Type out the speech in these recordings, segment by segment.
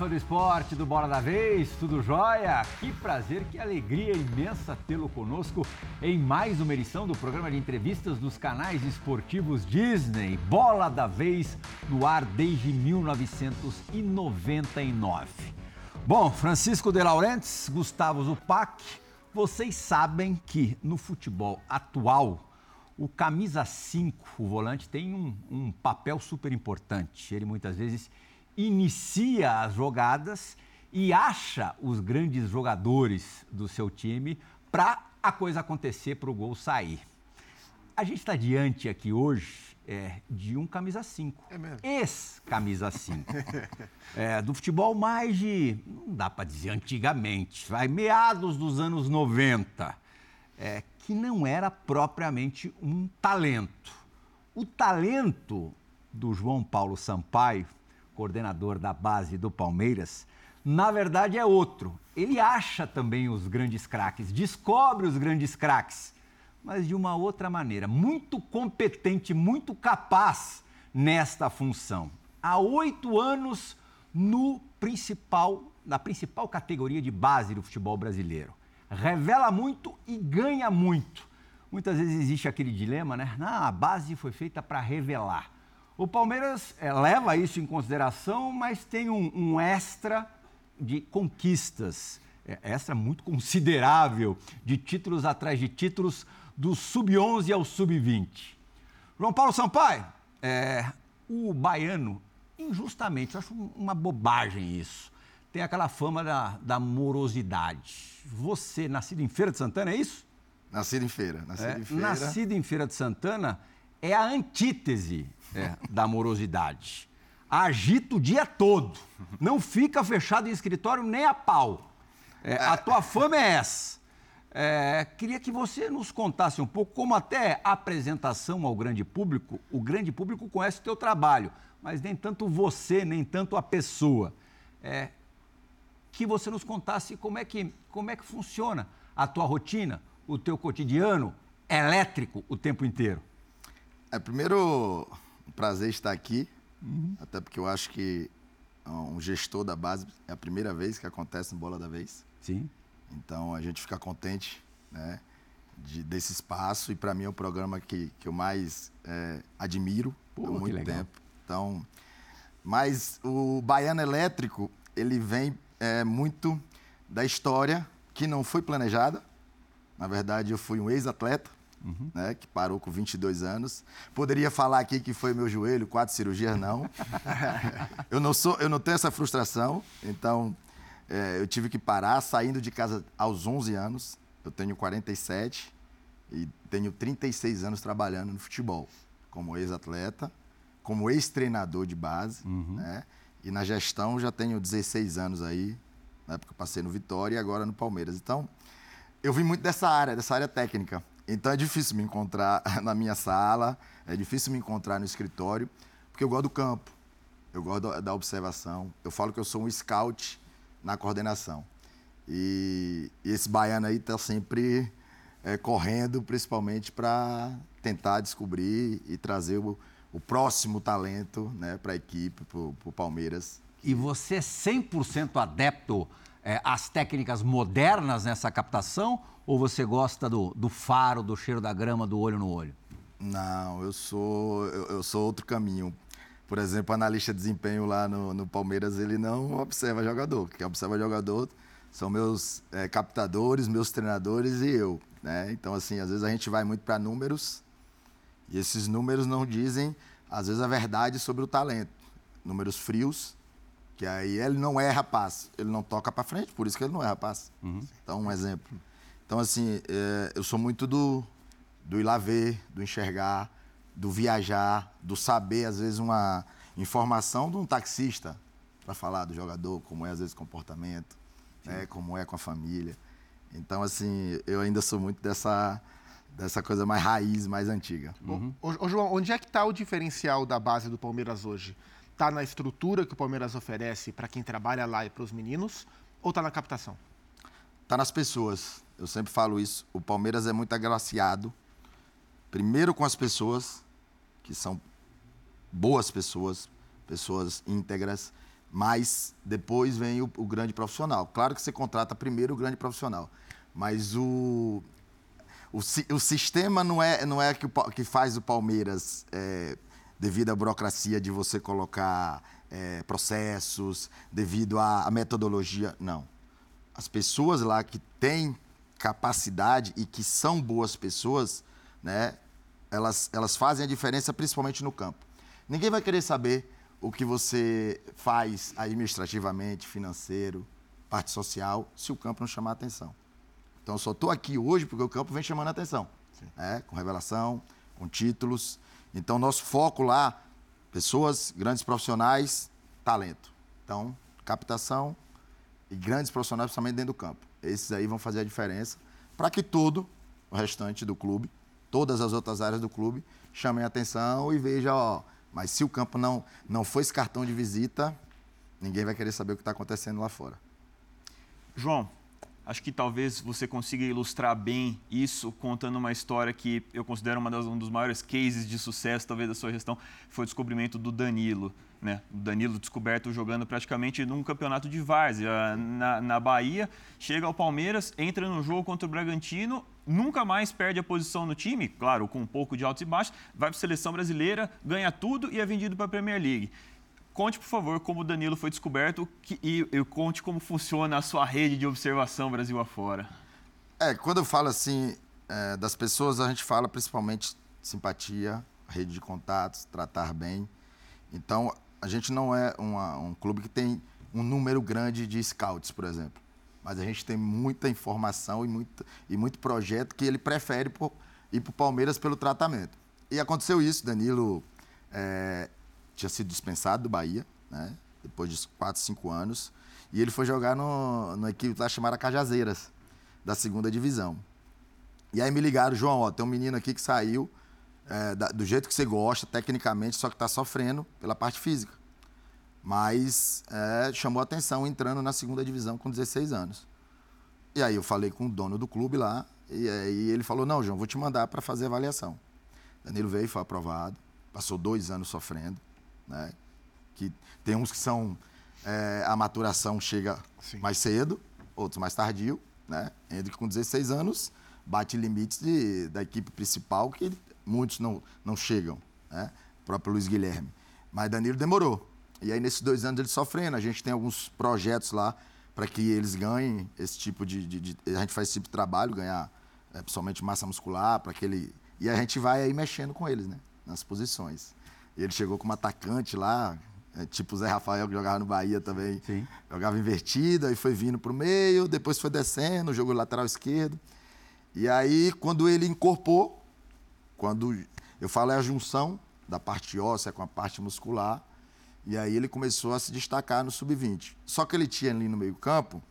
Fã do esporte do Bola da Vez, tudo jóia? Que prazer, que alegria imensa tê-lo conosco em mais uma edição do programa de entrevistas dos canais esportivos Disney, Bola da Vez, no ar desde 1999. Bom, Francisco de Laurentiis, Gustavo Zupac, vocês sabem que no futebol atual, o camisa 5, o volante, tem um, um papel super importante. Ele muitas vezes inicia as jogadas e acha os grandes jogadores do seu time para a coisa acontecer, para o gol sair. A gente está diante aqui hoje é, de um camisa 5. É mesmo? Ex-camisa 5. é, do futebol mais de, não dá para dizer antigamente, vai meados dos anos 90, é, que não era propriamente um talento. O talento do João Paulo Sampaio coordenador da base do Palmeiras, na verdade é outro. Ele acha também os grandes craques, descobre os grandes craques, mas de uma outra maneira, muito competente, muito capaz nesta função. Há oito anos no principal, na principal categoria de base do futebol brasileiro. Revela muito e ganha muito. Muitas vezes existe aquele dilema, né? Ah, a base foi feita para revelar. O Palmeiras é, leva isso em consideração, mas tem um, um extra de conquistas, é, extra muito considerável, de títulos atrás de títulos, do sub-11 ao sub-20. João Paulo Sampaio, é, o baiano, injustamente, eu acho uma bobagem isso, tem aquela fama da, da morosidade. Você, nascido em Feira de Santana, é isso? Nascido em Feira. Nascido é, em Feira. Nascido em Feira de Santana é a antítese é, da amorosidade. Agita o dia todo. Não fica fechado em escritório nem a pau. É, a tua fama é essa. É, queria que você nos contasse um pouco como até a apresentação ao grande público, o grande público conhece o teu trabalho, mas nem tanto você, nem tanto a pessoa. É, que você nos contasse como é que, como é que funciona a tua rotina, o teu cotidiano elétrico o tempo inteiro. É, primeiro, um prazer estar aqui, uhum. até porque eu acho que um gestor da base é a primeira vez que acontece no Bola da Vez. Sim. Então a gente fica contente né, de, desse espaço e para mim é o programa que, que eu mais é, admiro Pô, há muito tempo. Então, mas o Baiano Elétrico ele vem é, muito da história que não foi planejada. Na verdade, eu fui um ex-atleta uhum. né, que parou com 22 anos. Poderia falar aqui que foi meu joelho, quatro cirurgias, não. eu, não sou, eu não tenho essa frustração, então é, eu tive que parar saindo de casa aos 11 anos. Eu tenho 47 e tenho 36 anos trabalhando no futebol, como ex-atleta, como ex-treinador de base, uhum. né? E na gestão já tenho 16 anos aí, na época eu passei no Vitória e agora no Palmeiras. Então, eu vim muito dessa área, dessa área técnica. Então é difícil me encontrar na minha sala, é difícil me encontrar no escritório, porque eu gosto do campo, eu gosto da observação. Eu falo que eu sou um scout na coordenação. E, e esse baiano aí está sempre é, correndo, principalmente para tentar descobrir e trazer o, o próximo talento né, para a equipe, para o Palmeiras. E você é 100% adepto é, às técnicas modernas nessa captação ou você gosta do, do faro, do cheiro da grama, do olho no olho? Não, eu sou, eu, eu sou outro caminho. Por exemplo, o analista de desempenho lá no, no, Palmeiras, ele não observa jogador. Quem observa jogador são meus é, captadores, meus treinadores e eu. Né? Então, assim, às vezes a gente vai muito para números e esses números não dizem, às vezes, a verdade sobre o talento. Números frios, que aí ele não é rapaz, ele não toca para frente, por isso que ele não é rapaz. Uhum. Então, um exemplo. Então, assim, é, eu sou muito do, do ir lá ver, do enxergar, do viajar, do saber, às vezes, uma informação de um taxista para falar do jogador, como é, às vezes, o comportamento, né, como é com a família. Então, assim, eu ainda sou muito dessa, dessa coisa mais raiz, mais antiga. Uhum. Ô, ô, João, onde é que está o diferencial da base do Palmeiras hoje? Está na estrutura que o Palmeiras oferece para quem trabalha lá e para os meninos ou está na captação? Está nas pessoas. Eu sempre falo isso. O Palmeiras é muito agraciado, primeiro com as pessoas, que são boas pessoas, pessoas íntegras, mas depois vem o, o, grande profissional. Claro que você contrata primeiro o grande profissional, mas o, o, o sistema não é, não é que, o, que faz o Palmeiras, é, devido à burocracia de você colocar é, processos, devido à, à metodologia, não. As pessoas lá que têm capacidade e que são boas pessoas, né, elas, elas fazem a diferença principalmente no campo. Ninguém vai querer saber o que você faz administrativamente, financeiro, parte social, se o campo não chamar atenção. Então, eu só estou aqui hoje porque o campo vem chamando atenção, é, com revelação, com títulos. Então, nosso foco lá, pessoas, grandes profissionais, talento. Então, captação e grandes profissionais, principalmente dentro do campo. Esses aí vão fazer a diferença para que todo o restante do clube, todas as outras áreas do clube, chamem atenção e vejam, ó, mas se o campo não, não for esse cartão de visita, ninguém vai querer saber o que está acontecendo lá fora. João, acho que talvez você consiga ilustrar bem isso contando uma história que eu considero uma das, um dos maiores cases de sucesso, talvez, da sua gestão, foi o descobrimento do Danilo. Né? O Danilo descoberto jogando praticamente num campeonato de várzea na, na Bahia, chega ao Palmeiras, entra no jogo contra o Bragantino, nunca mais perde a posição no time, claro, com um pouco de altos e baixos, vai para a seleção brasileira, ganha tudo e é vendido para a Premier League. Conte, por favor, como o Danilo foi descoberto que, e, e conte como funciona a sua rede de observação Brasil afora. É, quando eu falo assim é, das pessoas, a gente fala principalmente simpatia, rede de contatos, tratar bem. Então, a gente não é uma, um clube que tem um número grande de scouts, por exemplo. Mas a gente tem muita informação e muito, e muito projeto que ele prefere por, ir para o Palmeiras pelo tratamento. E aconteceu isso, Danilo é, tinha sido dispensado do Bahia, né? depois de 4, 5 anos, e ele foi jogar no, no equipe lá chamada Cajazeiras, da segunda divisão. E aí me ligaram, João, ó, tem um menino aqui que saiu é, da, do jeito que você gosta, tecnicamente, só que está sofrendo pela parte física. Mas é, chamou atenção entrando na segunda divisão com 16 anos. E aí eu falei com o dono do clube lá, e aí ele falou: Não, João, vou te mandar para fazer avaliação. Danilo veio, foi aprovado, passou dois anos sofrendo. Né? Que tem uns que são. É, a maturação chega Sim. mais cedo, outros mais tardio. Né? Entre com 16 anos, bate limites de, da equipe principal que muitos não, não chegam, né? O próprio Luiz Guilherme. Mas Danilo demorou. E aí, nesses dois anos, ele sofrendo. A gente tem alguns projetos lá para que eles ganhem esse tipo de, de, de, A gente faz esse tipo de trabalho, ganhar é, principalmente massa muscular, para que ele. E a gente vai aí mexendo com eles, né? Nas posições. E ele chegou como atacante lá, é, tipo o Zé Rafael, que jogava no Bahia também. Sim. Jogava invertido, aí foi vindo para o meio, depois foi descendo, jogou lateral esquerdo. E aí, quando ele incorporou, quando eu falo é a junção da parte óssea com a parte muscular, e aí ele começou a se destacar no sub-20. Só que ele tinha ali no meio-campo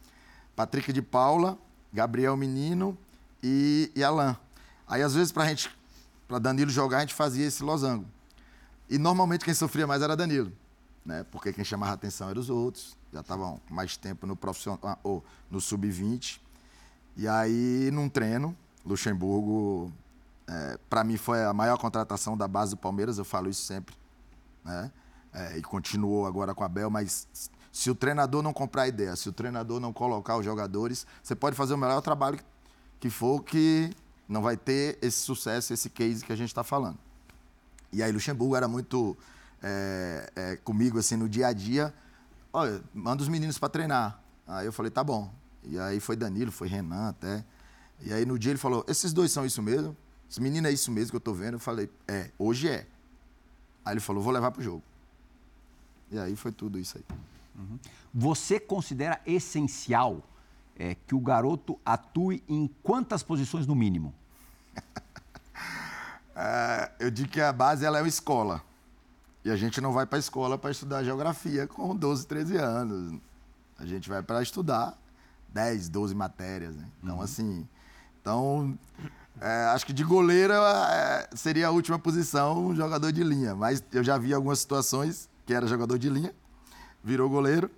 Patrick de Paula, Gabriel Menino e, e Alain. Aí, às vezes, para gente, para Danilo jogar, a gente fazia esse losango. E normalmente quem sofria mais era Danilo, né? Porque quem chamava atenção eram os outros, já estavam mais tempo no profissional ah, ou no sub-20. E aí, num treino, Luxemburgo é, para mim foi a maior contratação da base do Palmeiras, eu falo isso sempre. Né? É, e continuou agora com a Bel, mas se o treinador não comprar ideia, se o treinador não colocar os jogadores, você pode fazer o melhor trabalho que for, que não vai ter esse sucesso, esse case que a gente está falando. E aí Luxemburgo era muito é, é, comigo assim no dia a dia. Olha, manda os meninos para treinar. Aí eu falei, tá bom. E aí foi Danilo, foi Renan até. E aí no dia ele falou, esses dois são isso mesmo? Esse menino é isso mesmo que eu tô vendo? Eu falei, é, hoje é. Aí ele falou, vou levar pro jogo. E aí foi tudo isso aí. Uhum. Você considera essencial é, que o garoto atue em quantas posições no mínimo? é, eu digo que a base ela é uma escola. E a gente não vai para a escola para estudar geografia com 12, 13 anos. A gente vai para estudar 10, 12 matérias. Né? Então, uhum. assim. Então, é, acho que de goleiro é, seria a última posição, um jogador de linha. Mas eu já vi algumas situações que era jogador de linha, virou goleiro,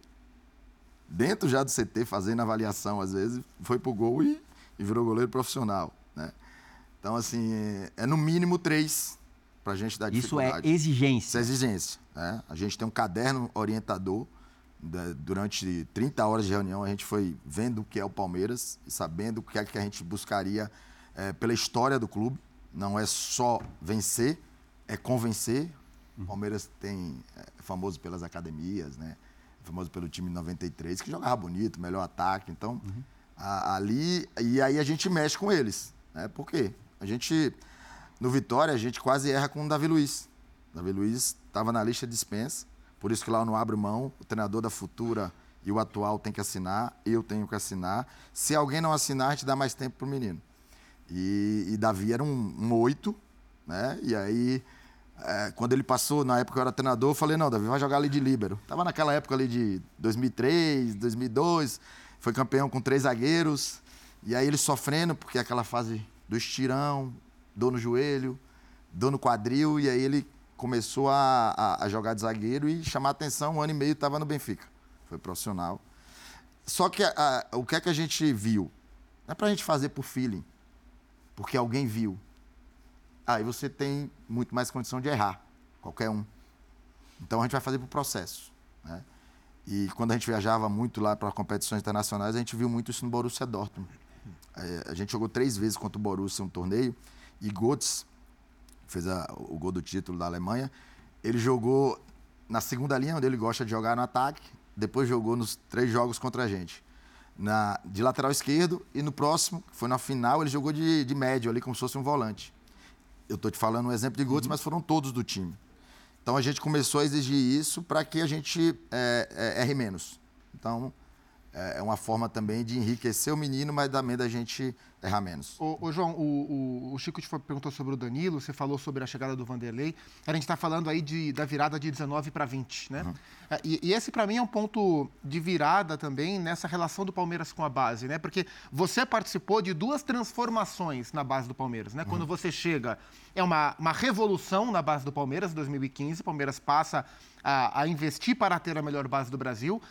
dentro já do CT, fazendo avaliação às vezes, foi pro gol e, e virou goleiro profissional. Então, assim, é, é no mínimo três para a gente dar dificuldade. Isso é exigência. Isso é exigência. Né? A gente tem um caderno orientador Durante 30 horas de reunião, a gente foi vendo o que é o Palmeiras e sabendo o que é que a gente buscaria é, pela história do clube. Não é só vencer, é convencer. O Palmeiras tem, é famoso pelas academias, né? É famoso pelo time 93, que jogava bonito, melhor ataque. Então, uhum. a, ali. E aí a gente mexe com eles. Né? Por quê? A gente. No Vitória, a gente quase erra com o Davi Luiz. O Davi Luiz estava na lista de dispensa. Por isso que lá eu não abro mão. O treinador da futura e o atual tem que assinar, eu tenho que assinar. Se alguém não assinar, a gente dá mais tempo para o menino. E, e Davi era um oito, né? E aí é, quando ele passou, na época eu era treinador, eu falei, não, Davi, vai jogar ali de líbero. Tava naquela época ali de 2003, 2002, foi campeão com três zagueiros, e aí ele sofrendo, porque aquela fase do estirão, dor no joelho, dor no quadril, e aí ele começou a, a, a jogar de zagueiro e chamar atenção, um ano e meio estava no Benfica. Foi profissional. Só que a, o que é que a gente viu? Não é pra gente fazer por feeling, porque alguém viu aí você tem muito mais condição de errar, qualquer um. Então a gente vai fazer para o processo. Né? E quando a gente viajava muito lá para competições internacionais, a gente viu muito isso no Borussia Dortmund. É, a gente jogou três vezes contra o Borussia um torneio e Götze fez a, o gol do título da Alemanha. Ele jogou na segunda linha, onde ele gosta de jogar no ataque. Depois jogou nos três jogos contra a gente. Na, de lateral esquerdo e no próximo, que foi na final, ele jogou de, de médio ali, como se fosse um volante eu estou te falando um exemplo de Guts, uhum. mas foram todos do time. Então a gente começou a exigir isso para que a gente é, é, erre menos. Então é, é uma forma também de enriquecer o menino, mas também da gente errar menos. Ô, ô João, o, o, o, Chico te perguntou sobre o Danilo, você falou sobre a chegada do Vanderlei. A gente está falando aí de, da virada de 19 para 20, né? Uhum. É, e, e, esse, para mim, é um ponto de virada também nessa relação do Palmeiras com a base, né? Porque você participou de duas transformações na base do Palmeiras, né? Uhum. Quando você chega, é uma, uma revolução na base do Palmeiras, 2015. O Palmeiras passa a, a, investir para ter a melhor base do Brasil.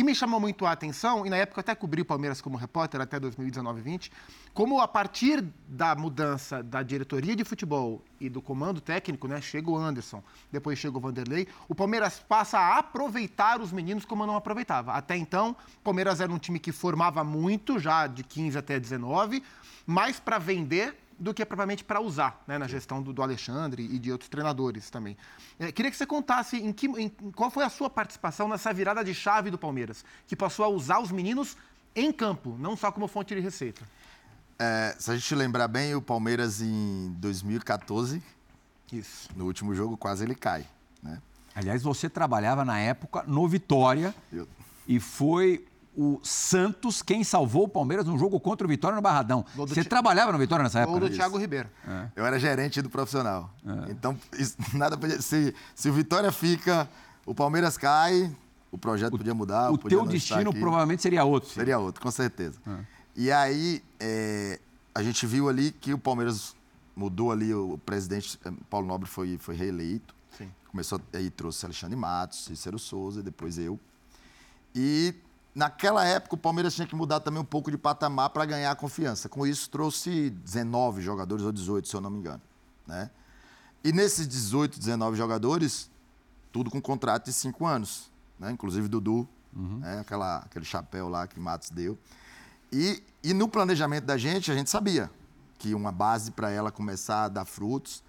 E me chamou muito a atenção, e na época eu até cobri o Palmeiras como repórter até 2019-20, como a partir da mudança da diretoria de futebol e do comando técnico, né, chega o Anderson, depois chega o Vanderlei, o Palmeiras passa a aproveitar os meninos como não aproveitava. Até então, o Palmeiras era um time que formava muito, já de 15 até 19, mais para vender do que propriamente para usar né, na gestão do, do, Alexandre e de outros treinadores também. É, queria que você contasse em que, em, qual foi a sua participação nessa virada de chave do Palmeiras, que passou a usar os meninos em campo, não só como fonte de receita. É, se a gente lembrar bem, o Palmeiras em 2014, Isso. no último jogo, quase ele cai. Né? Aliás, você trabalhava na época no Vitória Eu... e foi o Santos quem salvou o Palmeiras num jogo contra o Vitória no Barradão. Você trabalhava no Vitória nessa época? Gol do Thiago Ribeiro. É. Eu era gerente do profissional. É. Então, isso, nada podia. Se, se o Vitória fica, o Palmeiras cai, o projeto o, podia mudar. O teu destino provavelmente seria outro. Seria outro, com certeza. É. E aí, é, a gente viu ali que o Palmeiras mudou ali, o presidente é, Paulo Nobre foi, foi reeleito. Sim. Começou, aí trouxe Alexandre Matos, Cícero Souza, depois eu. E naquela época o Palmeiras tinha que mudar também um pouco de patamar para ganhar confiança. Com isso trouxe 19 jogadores ou 18, se eu não me engano, né? E nesses 18, 19 jogadores, tudo com contrato de 5 anos, né? Inclusive Dudu, uhum. né? Aquela, aquele chapéu lá que Matos deu. E, e no planejamento da gente, a gente sabia que uma base para ela começar a dar frutos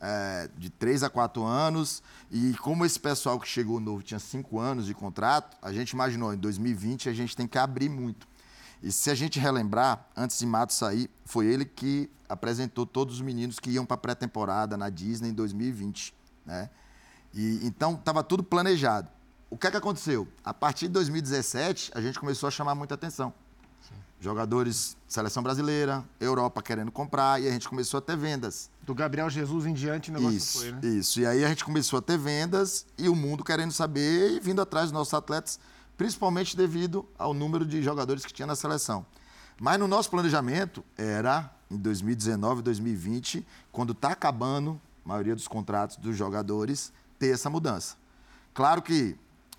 é, de 3 a 4 anos. E como esse pessoal que chegou novo tinha 5 anos de contrato, a gente imaginou, em 2020 a gente tem que abrir muito. E se a gente relembrar, antes de Mato sair, foi ele que apresentou todos os meninos que iam para a pré-temporada na Disney em 2020. Né? E, então, estava tudo planejado. O que, é que aconteceu? A partir de 2017, a gente começou a chamar muita atenção. Jogadores, seleção brasileira, Europa querendo comprar, e a gente começou a ter vendas. Do Gabriel Jesus em diante o negócio isso, foi, né? Isso, e aí a gente começou a ter vendas e o mundo querendo saber e vindo atrás dos nossos atletas, principalmente devido ao número de jogadores que tinha na seleção. Mas no nosso planejamento era em 2019, 2020, quando está acabando a maioria dos contratos dos jogadores, ter essa mudança. Claro que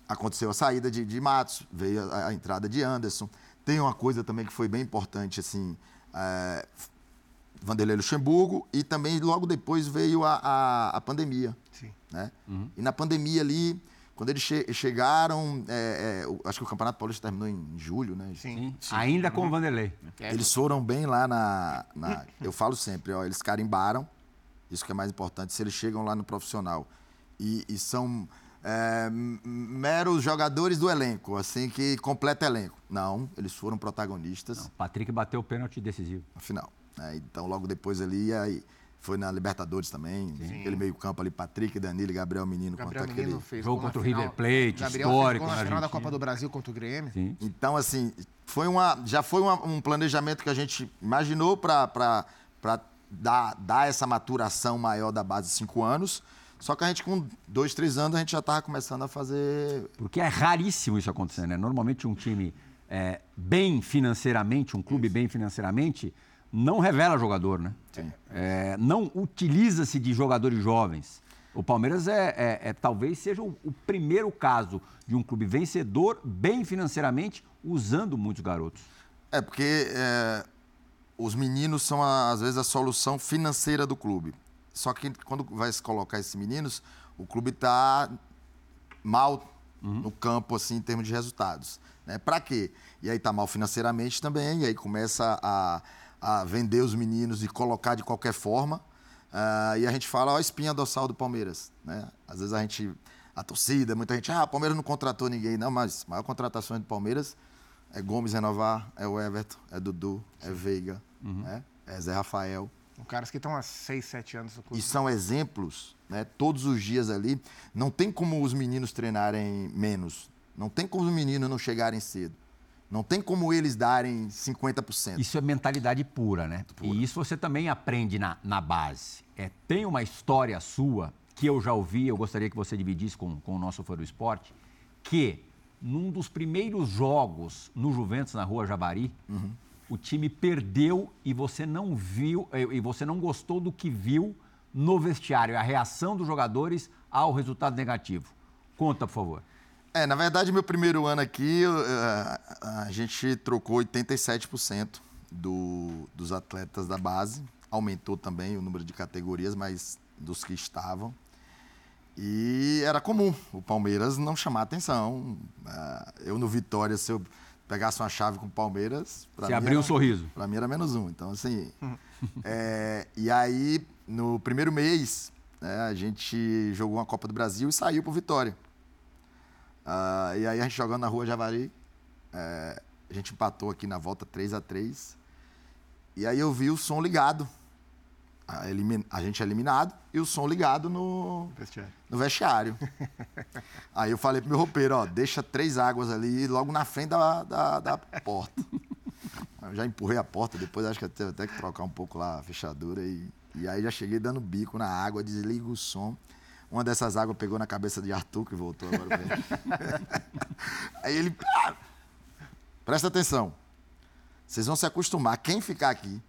aconteceu a saída de, de Matos, veio a, a entrada de Anderson, tem uma coisa também que foi bem importante, assim, é, Vanderlei Luxemburgo e também logo depois veio a, a, a pandemia. Sim. Né? Uhum. E na pandemia ali, Quando eles che chegaram, é, é, acho que o Campeonato Paulista terminou em julho, né? Sim. Sim. Ainda com o Vanderlei. É. Eles foram bem lá na, na, Eu falo sempre, ó, eles carimbaram, isso que é mais importante, se eles chegam lá no profissional e, e são é, meros jogadores do elenco, assim, que completa elenco. Não, eles foram protagonistas. Não, Patrick bateu o pênalti decisivo. No final. Né? Então, logo depois ali, aí, foi na Libertadores também. Sim. Aquele meio-campo ali, Patrick, Danilo Gabriel Menino. Gabriel contra Menino aquele... fez jogo contra o River Plate, Gabriel histórico. na final da Copa do Brasil contra o Grêmio. Sim. Então, assim, foi uma, já foi uma, um planejamento que a gente imaginou para dar, dar essa maturação maior da base de cinco anos. Só que a gente, com dois, três anos, a gente já estava começando a fazer. Porque é raríssimo isso acontecer, né? Normalmente um time é, bem financeiramente, um clube bem financeiramente não revela jogador, né? É, não utiliza-se de jogadores jovens. O Palmeiras é, é, é talvez seja o, o, primeiro caso de um clube vencedor, bem financeiramente, usando muitos garotos. É, porque é, os meninos são, às vezes, a solução financeira do clube. Só que quando vai se colocar esses meninos, o clube está mal uhum. no campo, assim, em termos de resultados. Né? Para quê? E aí está mal financeiramente também, e aí começa a a vender os meninos e colocar de qualquer forma. Uh, e a gente fala, ó, a espinha dorsal do Palmeiras. Né? Às vezes a gente, a torcida, muita gente, ah, o Palmeiras não contratou ninguém. Não, mas a maior contratação do Palmeiras é Gomes renovar, é o Everton, é Dudu, é Veiga, uhum. né? é Zé Rafael. São caras que estão há seis, sete anos no clube. E são exemplos, né? todos os dias ali. Não tem como os meninos treinarem menos. Não tem como os meninos não chegarem cedo. Não tem como eles darem 50%. Isso é mentalidade pura, né? Pura. E isso você também aprende na, na base. É, tem uma história sua que eu já ouvi, eu gostaria que você dividisse com, com o nosso fã do esporte, que num dos primeiros jogos no Juventus, na Rua Javari, uhum. o time perdeu e você não viu, e você não gostou do que viu no vestiário, a reação dos jogadores ao resultado negativo. Conta, por favor. É, na verdade, meu primeiro ano aqui, a gente trocou 87% do, dos atletas da base. Aumentou também o número de categorias, mas dos que estavam. E era comum o Palmeiras não chamar atenção. Ah, eu no Vitória, se eu pegasse uma chave com o Palmeiras. Você abriu um sorriso. Para mim era menos um. Então, assim. é, e aí, no primeiro mês, né, a gente jogou uma Copa do Brasil e saiu para Vitória. Uh, e aí a gente jogando na rua Javari, é, a gente empatou aqui na volta 3 a 3 E aí eu vi o som ligado. A, elimin... a gente é eliminado e o som ligado no vestiário. No vestiário. aí eu falei pro meu roupeiro, ó, deixa três águas ali logo na frente da, da, da porta. eu já empurrei a porta, depois acho que eu teve até que trocar um pouco lá a fechadura. E, e aí já cheguei dando bico na água, desliga o som. Uma dessas águas pegou na cabeça de Arthur, que voltou agora pra ele. Aí ele. Ah, presta atenção. Vocês vão se acostumar. Quem ficar aqui,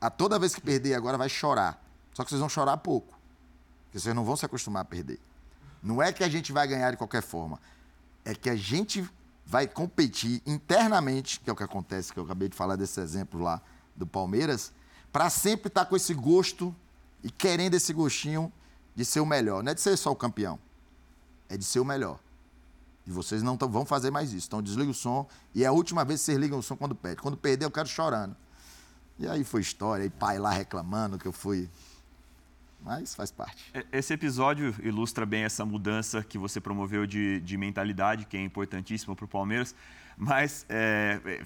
a toda vez que perder agora vai chorar. Só que vocês vão chorar pouco. Porque vocês não vão se acostumar a perder. Não é que a gente vai ganhar de qualquer forma. É que a gente vai competir internamente, que é o que acontece, que eu acabei de falar desse exemplo lá do Palmeiras, para sempre estar tá com esse gosto e querendo esse gostinho de ser o melhor. Não é de ser só o campeão. É de ser o melhor. E vocês não tão, vão fazer mais isso. Então desliga o som. E é a última vez que vocês ligam o som quando perde. Quando perder, eu quero chorando. E aí foi história, e pai lá reclamando que eu fui. Mas faz parte. Esse episódio ilustra bem essa mudança que você promoveu de, de mentalidade, que é importantíssima para o Palmeiras. Mas é, é,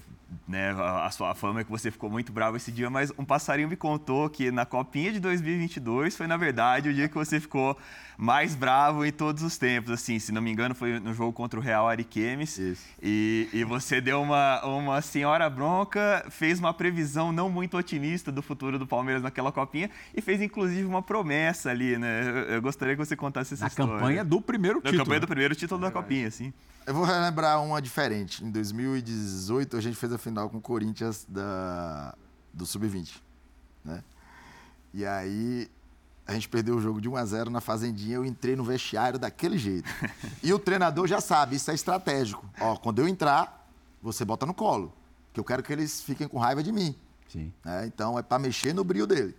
né, a sua fama é que você ficou muito bravo esse dia, mas um passarinho me contou que na Copinha de 2022 foi, na verdade, o dia que você ficou mais bravo em todos os tempos. Assim, se não me engano, foi no jogo contra o Real Ariquemes. E, e você deu uma, uma senhora bronca, fez uma previsão não muito otimista do futuro do Palmeiras naquela Copinha e fez, inclusive, uma promessa ali, né? Eu, eu gostaria que você contasse essa na história. Na campanha do primeiro título. Na campanha do primeiro título é da Copinha, sim. Eu vou relembrar uma diferente. Em 2018, a gente fez a final com o Corinthians da, do Sub-20. Né? E aí, a gente perdeu o jogo de 1 a 0 na Fazendinha. Eu entrei no vestiário daquele jeito. E o treinador já sabe, isso é estratégico. Ó, quando eu entrar, você bota no colo. Que eu quero que eles fiquem com raiva de mim. Sim. É, então, é para mexer no brilho dele.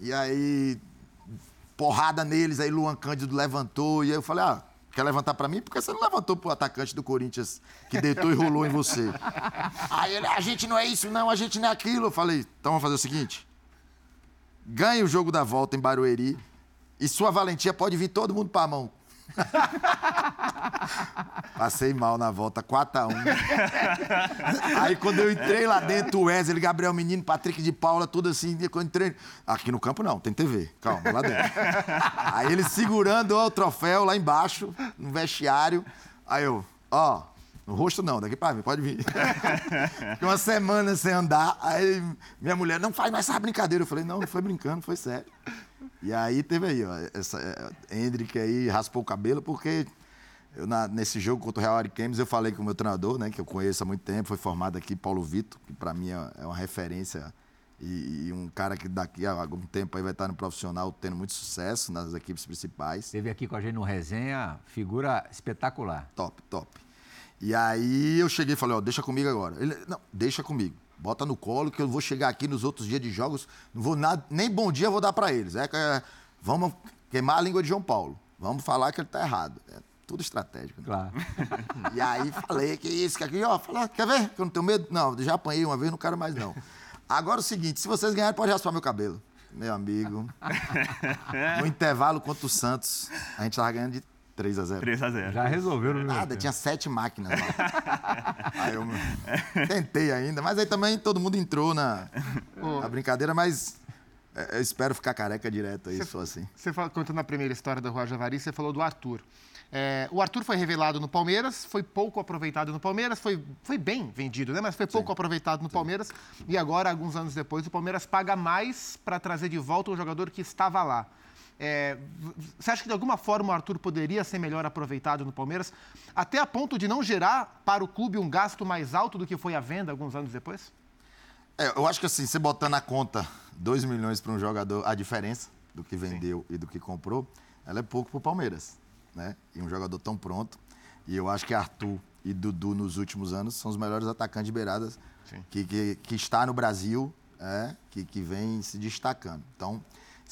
E aí, porrada neles, aí Luan Cândido levantou. E aí eu falei, ah Quer levantar para mim? Por que você não levantou pro atacante do Corinthians que deitou e rolou em você? Aí ele, a gente não é isso, não, a gente não é aquilo. Eu falei, então vamos fazer o seguinte: ganhe o jogo da volta em Barueri e sua valentia pode vir todo mundo para a mão. Passei mal na volta, 4x1. Aí quando eu entrei lá dentro, o Wesley, Gabriel Menino, Patrick de Paula, tudo assim, quando entrei. Aqui no campo não, tem TV. Calma, lá dentro. Aí ele segurando ó, o troféu lá embaixo, no vestiário. Aí eu, ó, no rosto não, daqui pra mim, pode vir. Fiquei uma semana sem andar. Aí minha mulher, não faz mais essa brincadeira. Eu falei, não, não foi brincando, foi sério. E aí teve aí, ó, essa é, Hendrick aí raspou o cabelo, porque eu, na, nesse jogo contra o Real Ariquemes, eu falei com o meu treinador, né, que eu conheço há muito tempo, foi formado aqui, Paulo Vitor, que para mim é, é uma referência e, e, um cara que daqui a algum tempo aí vai estar no profissional tendo muito sucesso nas equipes principais. Teve aqui com a gente no resenha, figura espetacular. Top, top. E aí eu cheguei e falei, ó, deixa comigo agora. Ele, não, deixa comigo bota no colo que eu vou chegar aqui nos outros dias de jogos, não vou nada, nem bom dia vou dar para eles. É, é, vamos queimar a língua de João Paulo. Vamos falar que ele tá errado. É tudo estratégico. Né? Claro. E aí falei que isso, que aquilo, ó, fala, quer ver? Que eu não tenho medo? Não, já apanhei uma vez, não quero mais não. Agora é o seguinte, se vocês ganharem, pode raspar meu cabelo. Meu amigo. No intervalo contra o Santos, a gente tava ganhando de 3 a 0 3 a 0 Já resolveram. Nada, tinha sete máquinas lá. aí eu tentei ainda, mas aí também todo mundo entrou na, na brincadeira, mas é, eu espero ficar careca direto aí, só assim. Você falou, contando a primeira história do Rua Javari, você falou do Arthur. É, o Arthur foi revelado no Palmeiras, foi pouco aproveitado no Palmeiras, foi, foi bem vendido, né? Mas foi pouco Sim. aproveitado no Sim. Palmeiras. E agora, alguns anos depois, o Palmeiras paga mais para trazer de volta um jogador que estava lá. É, você acha que de alguma forma o Arthur poderia ser melhor aproveitado no Palmeiras, até a ponto de não gerar para o clube um gasto mais alto do que foi a venda alguns anos depois? É, eu acho que assim, você botando na conta 2 milhões para um jogador, a diferença do que vendeu Sim. e do que comprou, ela é pouco para o Palmeiras. Né? E um jogador tão pronto. E eu acho que Arthur e Dudu nos últimos anos são os melhores atacantes de beiradas que, que, que, está no Brasil, é, que, que vem se destacando. Então,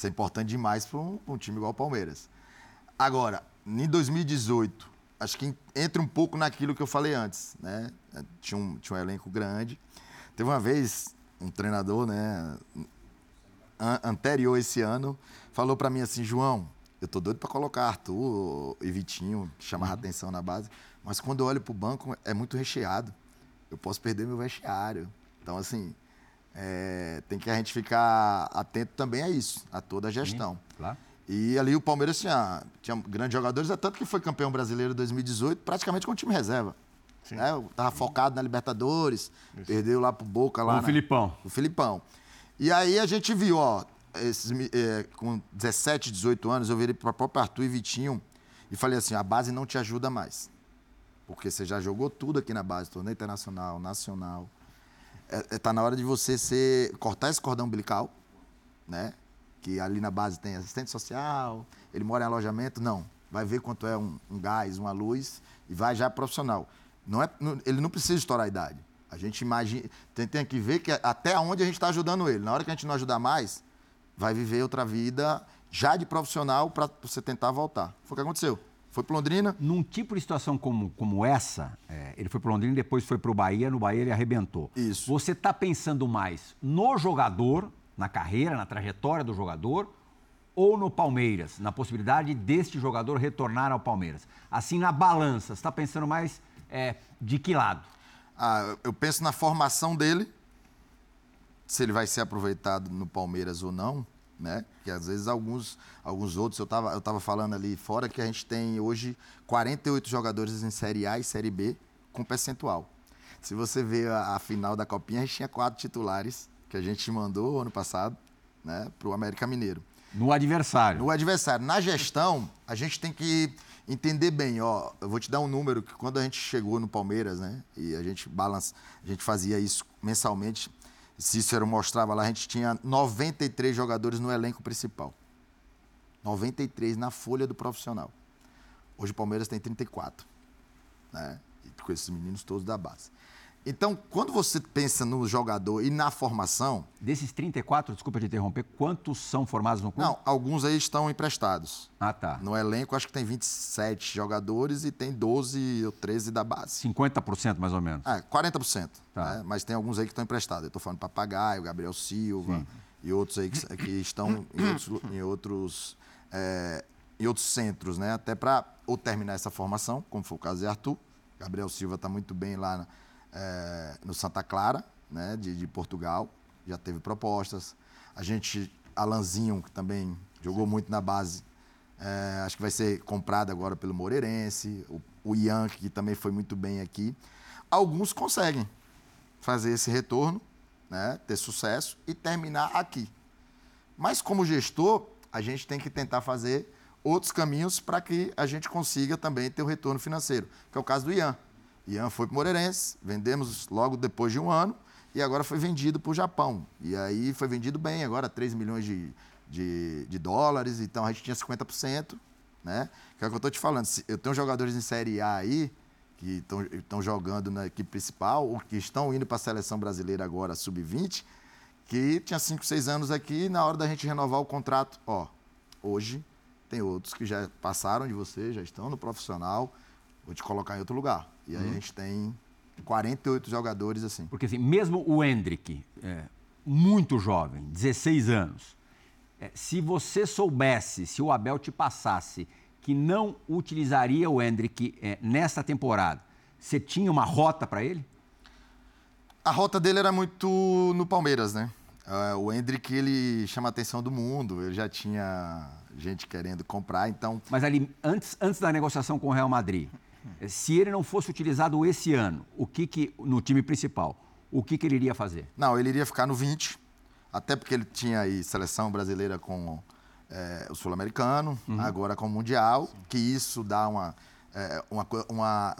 isso é importante demais para um, um, time igual o Palmeiras. Agora, em 2018, acho que entra um pouco naquilo que eu falei antes, né? Tinha um, tinha um elenco grande. Teve uma vez um treinador, né, anterior esse ano, falou para mim assim, João, eu tô doido para colocar Arthur e Vitinho, que chamava uhum. atenção na base, mas quando eu olho pro banco é muito recheado. Eu posso perder meu vestiário. Então, assim, é, tem que a gente ficar atento também a isso, a toda a gestão. Sim, claro. E ali o Palmeiras tinha, tinha grandes jogadores, é tanto que foi campeão brasileiro em 2018, praticamente com o time reserva. Sim. Né? Tava focado na Libertadores, isso. perdeu lá pro Boca lá. Com o Filipão. O Filipão. E aí a gente viu, ó, esses, é, com 17, 18 anos, eu virei para o próprio Arthur e Vitinho e falei assim: a base não te ajuda mais. Porque você já jogou tudo aqui na base, torneio internacional, nacional é, é, tá na hora de você ser, cortar esse cordão umbilical, né? Que ali na base tem assistente social, ele mora em alojamento, não. Vai ver quanto é um, um gás, uma luz e vai já profissional. Não é, não, ele não precisa estourar a idade. A gente imagina, tem, tem que ver que até onde a gente está ajudando ele. Na hora que a gente não ajudar mais, vai viver outra vida já de profissional para você tentar voltar. Foi o que aconteceu. Foi para Londrina? Num tipo de situação como, como essa, é, ele foi para Londrina, depois foi para o Bahia, no Bahia ele arrebentou. Isso. Você está pensando mais no jogador, na carreira, na trajetória do jogador, ou no Palmeiras, na possibilidade deste jogador retornar ao Palmeiras? Assim, na balança, você está pensando mais é, de que lado? Ah, eu penso na formação dele, se ele vai ser aproveitado no Palmeiras ou não né? Que às vezes alguns, alguns outros, eu estava eu tava falando ali fora que a gente tem hoje 48 jogadores em Série A e Série B com percentual. Se você vê a, a final da Copinha, a gente tinha quatro titulares que a gente mandou ano passado né, para o América Mineiro. No adversário. No adversário. Na gestão, a gente tem que entender bem, ó. Eu vou te dar um número que quando a gente chegou no Palmeiras, né? E a gente balança, a gente fazia isso mensalmente. Cícero mostrava lá, a gente tinha 93 jogadores no elenco principal. 93 na folha do profissional. Hoje o Palmeiras tem 34. Né? Com esses meninos todos da base. Então, quando você pensa no jogador e na formação. Desses 34, desculpa te interromper, quantos são formados no clube? Não, alguns aí estão emprestados. Ah, tá. No elenco, acho que tem 27 jogadores e tem 12 ou 13 da base. 50% mais ou menos. É, 40%. Tá. Né? Mas tem alguns aí que estão emprestados. Eu estou falando Papagaio, Gabriel Silva Sim. e outros aí que, que estão em outros, em outros, é, em outros centros, né? Até para ou terminar essa formação, como foi o caso de Arthur. Gabriel Silva está muito bem lá. Na, é, no Santa Clara, né, de, de, Portugal, já teve propostas. A gente, Alanzinho, que também jogou muito na base, é, acho que vai ser comprado agora pelo Moreirense. O, o Ian, que também foi muito bem aqui. Alguns conseguem fazer esse retorno, né, ter sucesso e terminar aqui. Mas como gestor, a gente tem que tentar fazer outros caminhos para que a gente consiga também ter o retorno financeiro, que é o caso do Ian. Ian foi para o Moreirense, vendemos logo depois de um ano e agora foi vendido para o Japão. E aí foi vendido bem, agora 3 milhões de, de, de dólares, então a gente tinha 50%, né? Que é o que eu estou te falando. Eu tenho jogadores em Série A aí que estão jogando na equipe principal, ou que estão indo para a seleção brasileira agora, sub-20, que tinha 5, 6 anos aqui, e na hora da gente renovar o contrato, ó, hoje tem outros que já passaram de você, já estão no profissional, vou te colocar em outro lugar. E aí uhum. a gente tem 48 jogadores assim. Porque assim, mesmo o Hendrick, é, muito jovem, 16 anos, é, se você soubesse, se o Abel te passasse que não utilizaria o Hendrick é, nesta temporada, você tinha uma rota para ele? A rota dele era muito no Palmeiras, né? Uh, o Hendrick, ele chama a atenção do mundo, ele já tinha gente querendo comprar, então... Mas ali, antes, antes da negociação com o Real Madrid, se ele não fosse utilizado esse ano, o que, que no time principal, o que, que ele iria fazer? Não, ele iria ficar no 20, até porque ele tinha aí seleção brasileira com é, o sul-americano, uhum. agora com o mundial, Sim. que isso dá uma, é, uma, uma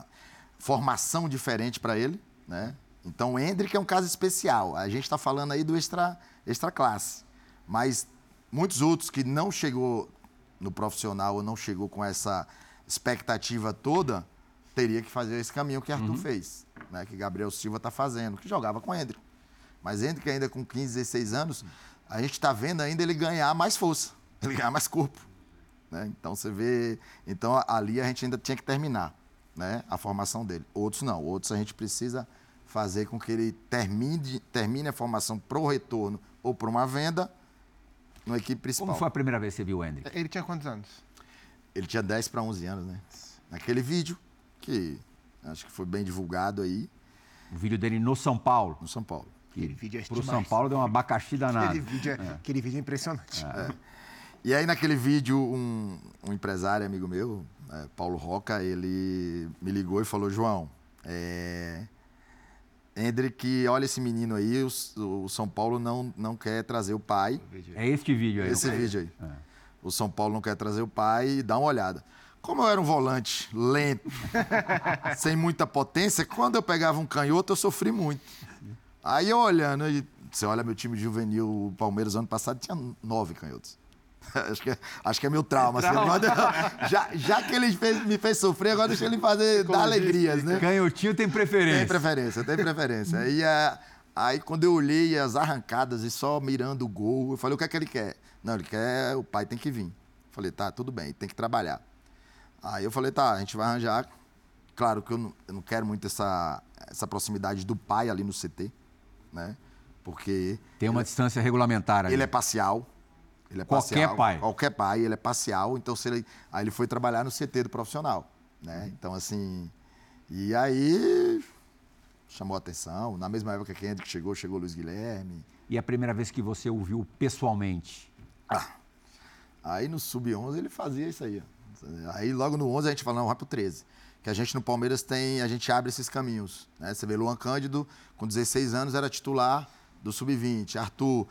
formação diferente para ele, né? Então o Hendrick é um caso especial. A gente está falando aí do extra, extra classe, mas muitos outros que não chegou no profissional ou não chegou com essa expectativa toda, teria que fazer esse caminho que Arthur uhum. fez, né? que Gabriel Silva está fazendo, que jogava com Hendrick. Mas Hendrick ainda com 15, 16 anos, a gente está vendo ainda ele ganhar mais força, ele ganhar mais corpo. Né? Então você vê. Então ali a gente ainda tinha que terminar né? a formação dele. Outros não, outros a gente precisa fazer com que ele termine, termine a formação para o retorno ou para uma venda na equipe principal. Como foi a primeira vez que você viu o Hendrick? Ele tinha quantos anos? Ele tinha 10 para 11 anos, né? Naquele vídeo, que acho que foi bem divulgado aí. O vídeo dele no São Paulo. No São Paulo. Aquele vídeo é Pro São Paulo deu um abacaxi danado. Aquele vídeo é, é. Aquele vídeo é impressionante. É. E aí, naquele vídeo, um, um empresário amigo meu, é, Paulo Roca, ele me ligou e falou: João, é. Hendrick, olha esse menino aí, o, o, São Paulo não, não quer trazer o pai. É este vídeo aí. Esse vídeo aí. O São Paulo não quer trazer o pai e dá uma olhada. Como eu era um volante lento, sem muita potência, quando eu pegava um canhoto, eu sofri muito. Aí eu olhando, você olha meu time juvenil, o Palmeiras, ano passado tinha nove canhotos. acho, que, é, acho que é meu trauma. Assim, trauma. Assim, já, já que ele fez, me fez sofrer, agora deixa ele fazer, dar alegrias, né? Canhotinho tem preferência. Tem preferência, tem preferência. e, é, aí quando eu olhei as arrancadas e só mirando o gol, eu falei, o que é que ele quer? Não, ele quer, o pai tem que vir. Falei, tá, tudo bem, tem que trabalhar. Aí eu falei, tá, a gente vai arranjar. Claro que eu não, eu não quero muito essa, essa proximidade do pai ali no CT, né? Porque. Tem uma ele, distância regulamentar ali. Ele é parcial. Ele é qualquer parcial, pai. Qualquer pai, ele é parcial. Então, se ele, aí ele foi trabalhar no CT do profissional, né? Então, assim. E aí. Chamou a atenção. Na mesma época que Hendrick chegou, chegou o Luiz Guilherme. E a primeira vez que você ouviu pessoalmente? Ah. Aí no sub-11 ele fazia isso aí. Aí logo no 11 a gente fala, não, vai pro 13. Que a gente no Palmeiras tem, a gente abre esses caminhos. Né? Você vê Luan Cândido, com 16 anos, era titular do sub-20. Arthur,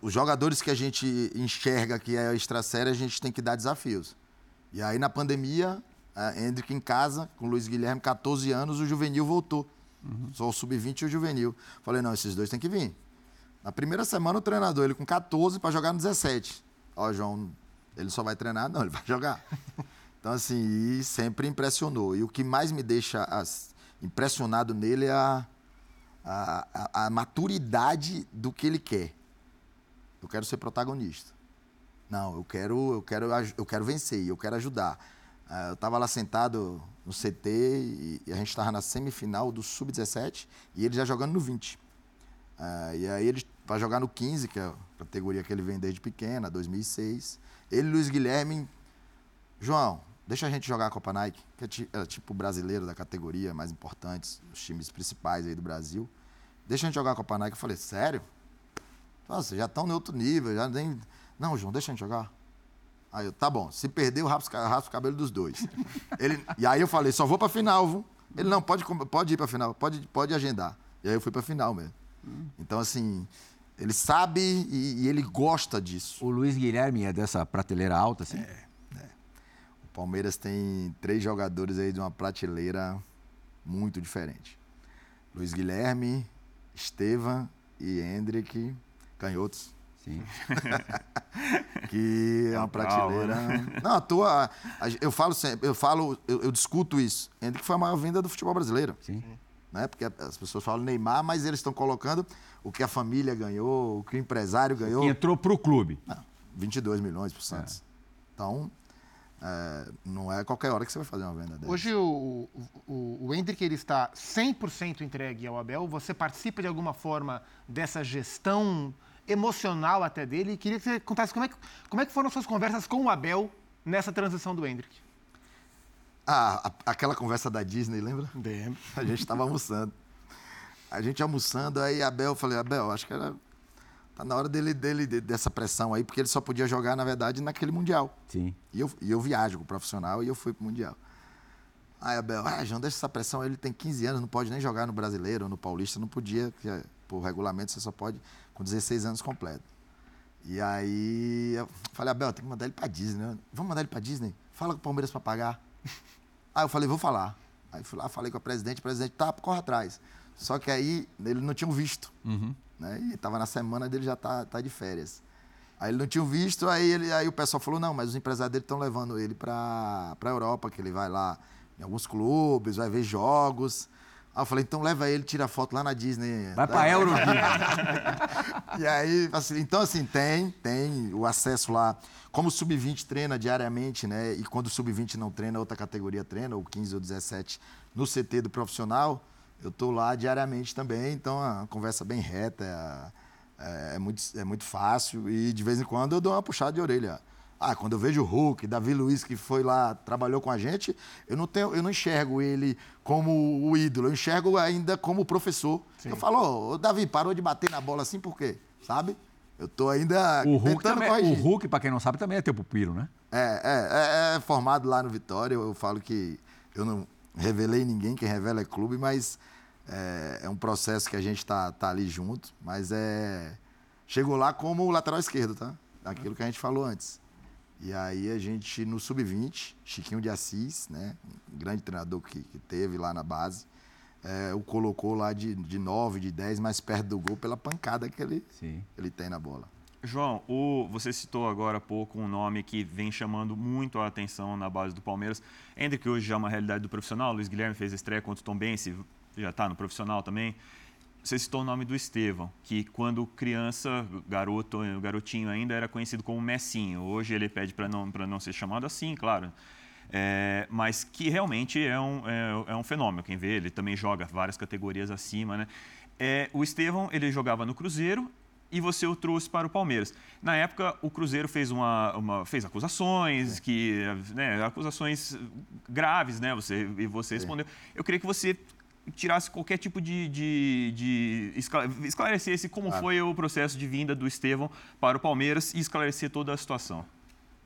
os jogadores que a gente enxerga que é extra série, a gente tem que dar desafios. E aí na pandemia, a Hendrick em casa, com o Luiz Guilherme, 14 anos, o juvenil voltou. Uhum. Só o sub-20 e o juvenil. Falei, não, esses dois têm que vir. Na primeira semana, o treinador, ele com 14 para jogar no 17. Ó, João, ele só vai treinar? Não, ele vai jogar. Então, assim, e sempre impressionou. E o que mais me deixa as, impressionado nele é a, a, a, a maturidade do que ele quer. Eu quero ser protagonista. Não, eu quero, eu quero, eu quero vencer, eu quero ajudar. Uh, eu estava lá sentado no CT e, a gente estava na semifinal do Sub-17 e ele já jogando no 20. Uh, ah, e aí ele vai jogar no 15, que é a categoria que ele vem desde pequena, 2006. Ele e Luiz Guilherme, João, deixa a gente jogar a Copa Nike, que é, é tipo brasileiro da categoria, mais importantes, os times principais aí do Brasil. Deixa a gente jogar a Copa Nike. Eu falei, sério? Nossa, já estão em outro nível, já nem. Não, João, deixa a gente jogar. Aí eu, tá bom, se perder, eu raspo, raspo o cabelo dos dois. Ele, e aí eu falei, só vou pra final, viu? Ele, não, pode, pode ir pra final, pode, pode agendar. E aí eu fui pra final mesmo. Então, assim, ele sabe e, e, ele gosta disso. O Luiz Guilherme é dessa prateleira alta, assim? É, é. O Palmeiras tem três jogadores aí de uma prateleira muito diferente. Luiz Guilherme, Estevam e Hendrick, canhotos. Sim. que é uma prateleira. Não, a tua. Eu falo sempre, eu falo, eu, eu discuto isso. Ainda que foi a maior venda do futebol brasileiro. Sim. Né? Porque as pessoas falam Neymar, mas eles estão colocando o que a família ganhou, o que o empresário ganhou. Que entrou para o clube. Não, 22 milhões para o Santos. É. Então, é, não é qualquer hora que você vai fazer uma venda dessa. Hoje o, o, o Hendrick ele está 100% entregue ao Abel. Você participa de alguma forma dessa gestão emocional até dele. Queria que você contasse como é que, como é que foram suas conversas com o Abel nessa transição do Hendrick. Ah, a, aquela conversa da Disney, lembra? Lembro. A gente estava almoçando. A gente almoçando, aí Abel, eu falei, Abel, acho que era. Tá na hora dele, dele, dessa pressão aí, porque ele só podia jogar, na verdade, naquele Mundial. Sim. E eu, e eu viajo com o profissional e eu fui pro Mundial. Aí Abel, ah, João, deixa essa pressão, ele tem 15 anos, não pode nem jogar no brasileiro ou no paulista, não podia, porque por regulamento você só pode com 16 anos completo. E aí eu falei, Abel, tem que mandar ele pra Disney. Né? Vamos mandar ele pra Disney? Fala com o Palmeiras pra pagar. Aí eu falei, vou falar. Aí fui lá, falei com a presidente, o presidente, tá, corre atrás. Só que aí ele não tinha visto. Uhum. Né? E tava na semana dele já tá, tá de férias. Aí ele não tinha visto, aí, ele, aí o pessoal falou, não, mas os empresários dele estão levando ele pra, pra Europa, que ele vai lá em alguns clubes, vai ver jogos. Aí eu falei, então leva ele, tira foto lá na Disney. Vai pra Euro. e aí, assim, então assim, tem, tem o acesso lá. Como o Sub-20 treina diariamente, né? E quando o Sub-20 não treina, outra categoria treina, ou 15 ou 17, no CT do profissional, eu tô lá diariamente também. Então, é conversa bem reta, é, é, muito, é muito fácil. E de vez em quando eu dou uma puxada de orelha. Ah, quando eu vejo o Hulk, Davi Luiz, que foi lá, trabalhou com a gente, eu não, tenho, eu não enxergo ele como o ídolo, eu enxergo ainda como professor. Sim. Eu falo, ô, Davi, parou de bater na bola assim por quê? Sabe? Eu tô ainda o Hulk também, corrigir. O Hulk, para quem não sabe, também é teu pupilo, né? É, é, é, é, formado lá no Vitória. Eu falo que eu não revelei ninguém, quem revela é clube, mas é, é um processo que a gente tá, tá ali junto. Mas é. Chegou lá como lateral esquerdo, tá? Daquilo que a gente falou antes. E aí a gente, no Sub-20, Chiquinho de Assis, né? Um grande treinador que, que teve lá na base, é, o colocou lá de, de 9, de 10, mais perto do gol pela pancada que ele, ele tem na bola. João, o, você citou agora há pouco um nome que vem chamando muito a atenção na base do Palmeiras. Hendrick hoje já é uma realidade do profissional, Luiz Guilherme fez estreia contra o Tom Bense, já está no profissional também. Você citou o nome do Estevão, que quando criança, garoto, garotinho ainda, era conhecido como Messinho. Hoje ele pede para não, não ser chamado assim, claro. É, mas que realmente é um, é, é, um fenômeno. Quem vê, ele também joga várias categorias acima. Né? É, o Estevão, ele jogava no Cruzeiro e você o trouxe para o Palmeiras. Na época, o Cruzeiro fez, uma, uma fez acusações, que, né, acusações graves, né? Você, e você respondeu. Eu queria que você tirasse qualquer tipo de, de, de esclarecesse como ah. foi o processo de vinda do Estevão para o Palmeiras e esclarecer toda a situação.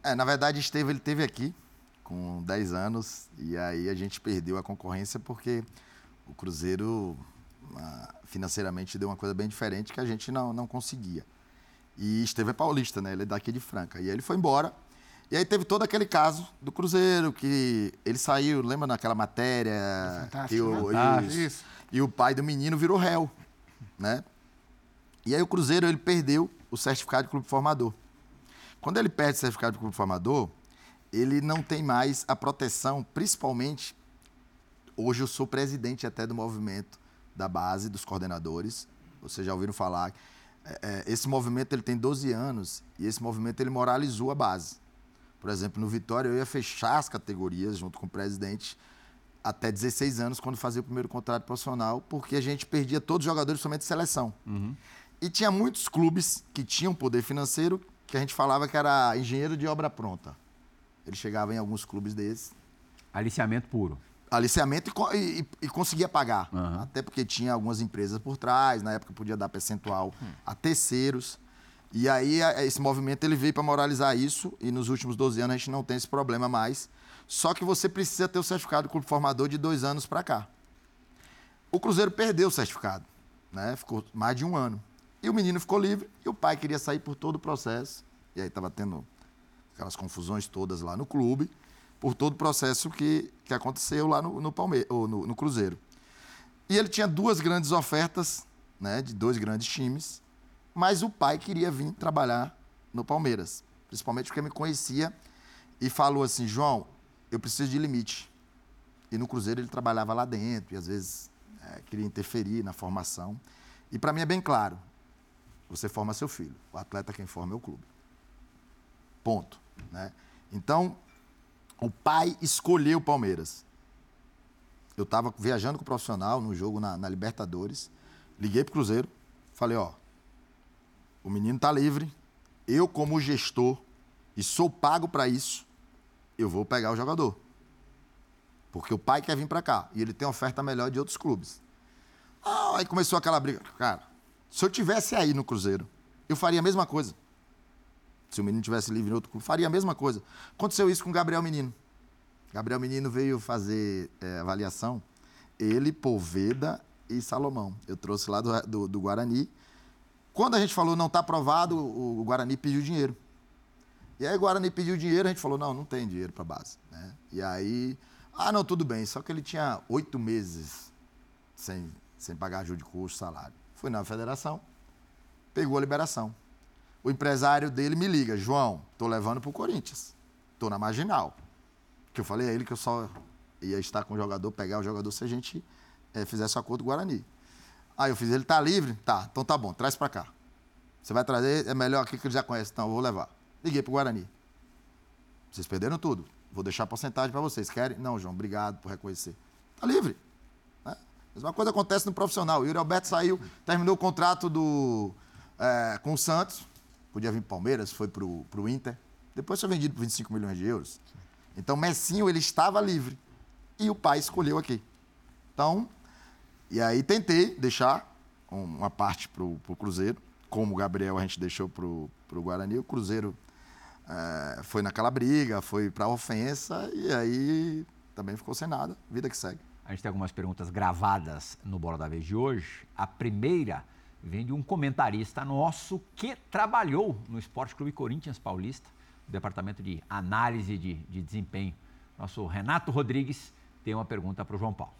É, na verdade, Estevão ele teve aqui com 10 anos e aí a gente perdeu a concorrência porque o Cruzeiro ah, financeiramente deu uma coisa bem diferente que a gente não, não conseguia. E Estevão é paulista, né? Ele é daqui de Franca. E aí ele foi embora e aí teve todo aquele caso do Cruzeiro, que ele saiu, lembra naquela matéria? Fantástico, o, fantástico. Isso, e o pai do menino virou réu, né? E aí o Cruzeiro ele perdeu o certificado de clube formador. Quando ele perde o certificado de clube formador, ele não tem mais a proteção, principalmente hoje eu sou presidente até do movimento da base, dos coordenadores. Vocês já ouviram falar. É, é, esse movimento ele tem 12 anos e esse movimento ele moralizou a base. Por exemplo, no Vitória eu ia fechar as categorias junto com o presidente até 16 anos, quando fazia o primeiro contrato profissional, porque a gente perdia todos os jogadores somente de seleção. Uhum. E tinha muitos clubes que tinham poder financeiro que a gente falava que era engenheiro de obra pronta. Ele chegava em alguns clubes desses. Aliciamento puro. Aliciamento e, e, e conseguia pagar. Uhum. Até porque tinha algumas empresas por trás, na época podia dar percentual uhum. a terceiros. E aí esse movimento ele veio para moralizar isso e nos últimos 12 anos a gente não tem esse problema mais. Só que você precisa ter o certificado de clube formador de dois anos para cá. O Cruzeiro perdeu o certificado, né? Ficou mais de um ano. E o menino ficou livre e o pai queria sair por todo o processo. E aí estava tendo aquelas confusões todas lá no clube, por todo o processo que, que aconteceu lá no, no, Palme ou no, no Cruzeiro. E ele tinha duas grandes ofertas, né, de dois grandes times, mas o pai queria vir trabalhar no Palmeiras, principalmente porque me conhecia e falou assim: João, eu preciso de limite. E no Cruzeiro ele trabalhava lá dentro e às vezes é, queria interferir na formação. E para mim é bem claro: você forma seu filho. O atleta quem forma é o clube. Ponto. Né? Então, o pai escolheu o Palmeiras. Eu estava viajando com o profissional no jogo na, na Libertadores. Liguei para o Cruzeiro. Falei, ó, o menino está livre. Eu, como gestor, e sou pago para isso, eu vou pegar o jogador. Porque o pai quer vir para cá. E ele tem oferta melhor de outros clubes. Ah, aí começou aquela briga. Cara, se eu tivesse aí no Cruzeiro, eu faria a mesma coisa. Se o menino tivesse livre em outro clube, faria a mesma coisa. Aconteceu isso com o Gabriel Menino. Gabriel Menino veio fazer é, avaliação. Ele, Poveda e Salomão. Eu trouxe lá do, do, do Guarani. Quando a gente falou não está aprovado, o, o Guarani pediu dinheiro. E aí o Guarani pediu dinheiro, a gente falou, não, não tem dinheiro para base. Né? E aí, ah, não, tudo bem. Só que ele tinha oito meses sem, sem pagar ajuda de custo, salário. Fui na federação, pegou a liberação. O empresário dele me liga, João, tô levando pro Corinthians. Tô na marginal. Que eu falei a ele que eu só ia estar com o jogador, pegar o jogador se a gente é, fizesse o acordo com o Guarani. Aí eu fiz, ele tá livre? Tá, então tá bom, traz para cá. Você vai trazer, é melhor aqui que ele já conhece, então eu vou levar. Liguei pro Guarani. Vocês perderam tudo. Vou deixar a porcentagem para vocês. Querem? Não, João, obrigado por reconhecer. Tá livre. Mesma coisa acontece no profissional. O Yuri Alberto saiu, terminou o contrato do, é, com o Santos. Podia vir para o Palmeiras, foi para o Inter. Depois foi vendido por 25 milhões de euros. Então, Messinho, ele estava livre. E o pai escolheu aqui. Então, e aí tentei deixar uma parte para o Cruzeiro. Como o Gabriel a gente deixou para o Guarani. O Cruzeiro é, foi naquela briga, foi para a ofensa. E aí também ficou sem nada. Vida que segue. A gente tem algumas perguntas gravadas no Bola da Vez de hoje. A primeira vem de um comentarista nosso que trabalhou no Esporte Clube Corinthians Paulista, no departamento de análise de, de desempenho. Nosso Renato Rodrigues tem uma pergunta para o João Paulo.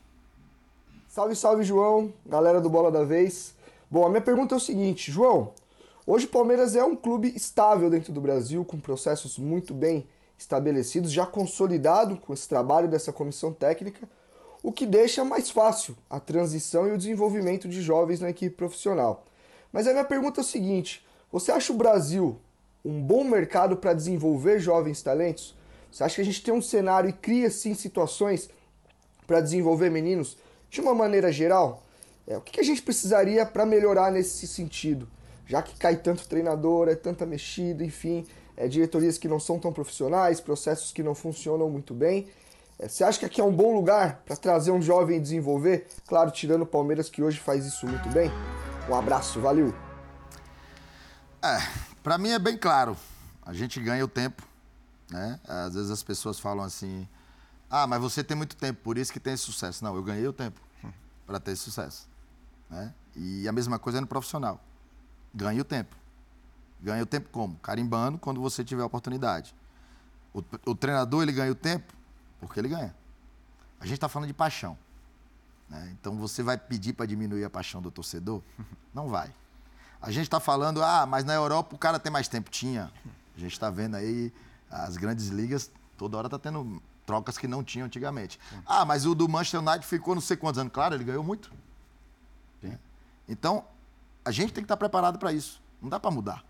Salve, salve, João, galera do Bola da Vez. Bom, a minha pergunta é o seguinte, João. Hoje o Palmeiras é um clube estável dentro do Brasil, com processos muito bem estabelecidos, já consolidado com esse trabalho dessa comissão técnica o que deixa mais fácil a transição e o desenvolvimento de jovens na equipe profissional. Mas a minha pergunta é o seguinte: você acha o Brasil um bom mercado para desenvolver jovens talentos? Você acha que a gente tem um cenário e cria sim situações para desenvolver meninos de uma maneira geral? É, o que a gente precisaria para melhorar nesse sentido? Já que cai tanto treinador, é tanta mexida, enfim, é, diretorias que não são tão profissionais, processos que não funcionam muito bem. É, você acha que aqui é um bom lugar para trazer um jovem e desenvolver? Claro, tirando o Palmeiras que hoje faz isso muito bem. Um abraço, valeu. É, para mim é bem claro. A gente ganha o tempo, né? Às vezes as pessoas falam assim: "Ah, mas você tem muito tempo, por isso que tem esse sucesso". Não, eu ganhei o tempo para ter esse sucesso, né? E a mesma coisa é no profissional. Ganhe o tempo. Ganha o tempo como? Carimbando quando você tiver a oportunidade. O, o treinador ele ganha o tempo porque ele ganha. A gente está falando de paixão. Né? Então você vai pedir para diminuir a paixão do torcedor? Não vai. A gente está falando, ah, mas na Europa o cara tem mais tempo. Tinha. A gente está vendo aí as grandes ligas, toda hora está tendo trocas que não tinham antigamente. Ah, mas o do Manchester United ficou não sei quantos anos. Claro, ele ganhou muito. Então, a gente tem que estar preparado para isso. Não dá para mudar.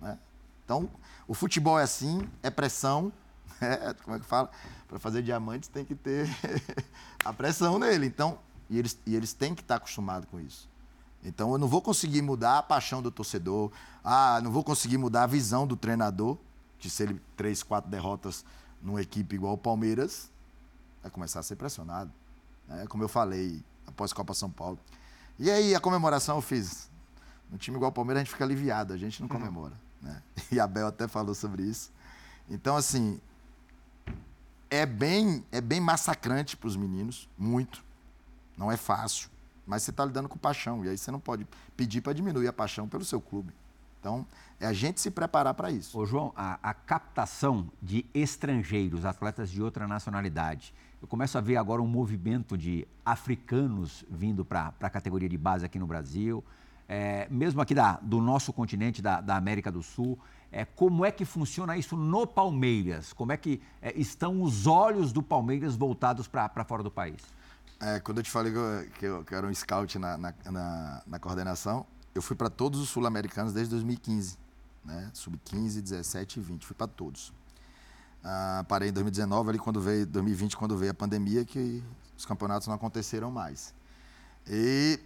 Né? Então, o futebol é assim, é pressão. É, como é que fala? Para fazer diamantes tem que ter a pressão nele. Então, e eles, e eles têm que estar acostumados com isso. Então, eu não vou conseguir mudar a paixão do torcedor. Ah, não vou conseguir mudar a visão do treinador. Que se ele três, quatro derrotas numa equipe igual o Palmeiras, vai começar a ser pressionado. Né? Como eu falei após a Copa São Paulo. E aí, a comemoração eu fiz. No time igual o Palmeiras, a gente fica aliviado, a gente não uhum. comemora. Né? E a Bel até falou sobre isso. Então, assim, é bem, é bem massacrante para os meninos, muito. Não é fácil, mas você está lidando com paixão. E aí você não pode pedir para diminuir a paixão pelo seu clube. Então, é a gente se preparar para isso. Ô, João, a, a, captação de estrangeiros, atletas de outra nacionalidade, eu começo a ver agora um movimento de africanos vindo para a categoria de base aqui no Brasil, é, mesmo aqui da, do nosso continente, da, da América do Sul. É, como é que funciona isso no Palmeiras? Como é que é, estão os olhos do Palmeiras voltados para fora do país? É, quando eu te falei que eu, que eu, que eu era um scout na, na, na, na coordenação, eu fui para todos os sul-americanos desde 2015, né? Sub-15, 17 e 20, fui para todos. Ah, parei em 2019, ali quando veio 2020, quando veio a pandemia, que os campeonatos não aconteceram mais. E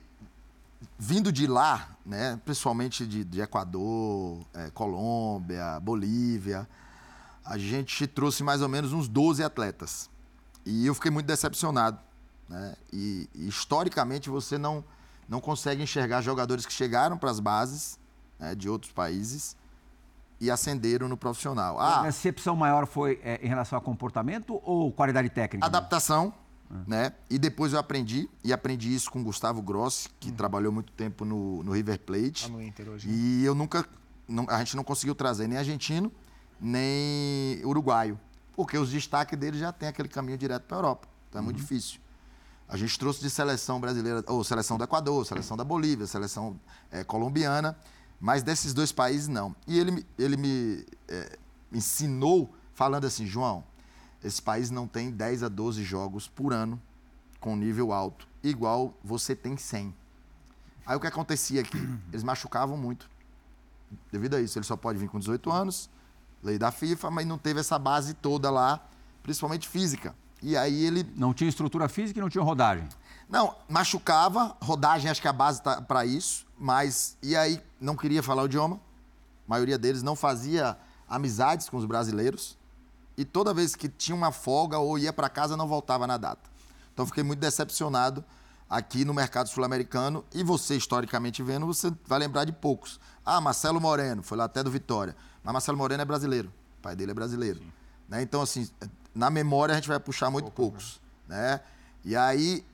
vindo de lá, né, principalmente de, de Equador, é, Colômbia, Bolívia, a gente trouxe mais ou menos uns 12 atletas. E eu fiquei muito decepcionado. Né? E, e historicamente você não não consegue enxergar jogadores que chegaram para as bases né, de outros países e ascenderam no profissional. Ah, a recepção maior foi é, em relação ao comportamento ou qualidade técnica? Adaptação, né? né? E depois eu aprendi, e aprendi isso com o Gustavo Grossi, que uhum. trabalhou muito tempo no, no River Plate. Tá no Inter hoje. Né? E eu nunca, não, a gente não conseguiu trazer nem argentino, nem uruguaio. Porque os destaques deles já tem aquele caminho direto para a Europa. Então é muito uhum. difícil. A gente trouxe de seleção brasileira, ou seleção do Equador, seleção da Bolívia, seleção é, colombiana, mas desses dois países não. E ele, ele me é, ensinou falando assim, João, esse país não tem 10 a 12 jogos por ano com nível alto, igual você tem 100. Aí o que acontecia aqui? Eles machucavam muito. Devido a isso, ele só pode vir com 18 anos, lei da FIFA, mas não teve essa base toda lá, principalmente física. E aí ele. Não tinha estrutura física e não tinha rodagem? Não, machucava, rodagem acho que a base tá para isso, mas. E aí não queria falar o idioma. A maioria deles não fazia amizades com os brasileiros. E toda vez que tinha uma folga ou ia para casa, não voltava na data. Então fiquei muito decepcionado aqui no mercado sul-americano. E você, historicamente vendo, você vai lembrar de poucos. Ah, Marcelo Moreno, foi lá até do Vitória. Mas Marcelo Moreno é brasileiro. O pai dele é brasileiro. Né? Então, assim, na memória a gente vai puxar muito Pouco, poucos. Né? né? E aí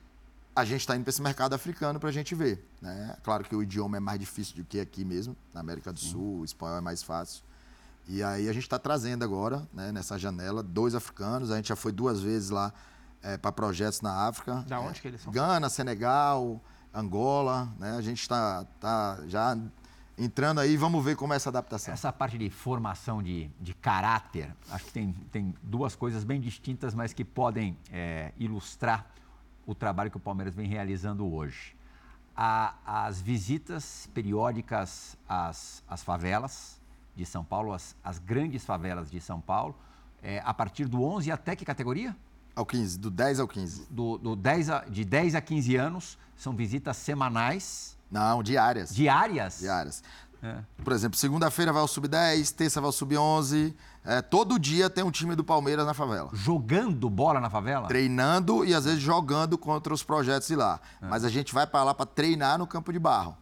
a gente está indo para esse mercado africano para a gente ver. Né? Claro que o idioma é mais difícil do que aqui mesmo, na América do. Sul, o espanhol é mais fácil. E aí a gente está trazendo agora, né, nessa janela, dois africanos. A gente já foi duas vezes lá é, para projetos na África. Da onde é, que eles são? Gana, Senegal, Angola. Né? A gente está tá já entrando aí, vamos ver como é essa adaptação. Essa parte de formação de, de caráter, acho que tem, tem duas coisas bem distintas, mas que podem é, ilustrar o trabalho que o Palmeiras vem realizando hoje. A, as visitas periódicas às, às favelas de São Paulo, as, as grandes favelas de São Paulo, é, a partir do 11 até que categoria? Ao 15, do 10 ao 15. Do, do 10 a, de 10 a 15 anos, são visitas semanais não, diárias. Diárias? Diárias. É. Por exemplo, segunda-feira vai o sub-10, terça vai o sub-11. É, todo dia tem um time do Palmeiras na favela. Jogando bola na favela? Treinando e às vezes jogando contra os projetos de lá. É. Mas a gente vai para lá para treinar no campo de barro.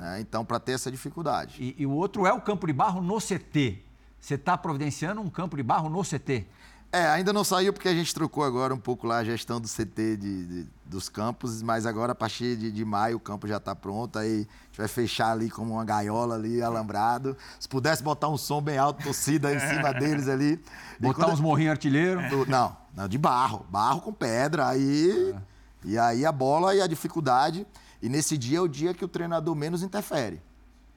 É. então, para ter essa dificuldade. E, e, o outro é o campo de barro no CT. Você está providenciando um campo de barro no CT? É, ainda não saiu porque a gente trocou agora um pouco lá a gestão do CT de, de dos campos, mas agora a partir de, de maio o campo já está pronto, aí a gente vai fechar ali como uma gaiola ali, alambrado. Se pudesse botar um som bem alto, torcida em cima deles ali. Botar uns morrinhos artilheiro? Não, não, de barro, barro com pedra, aí... É. E aí a bola e a dificuldade. E nesse dia é o dia que o treinador menos interfere.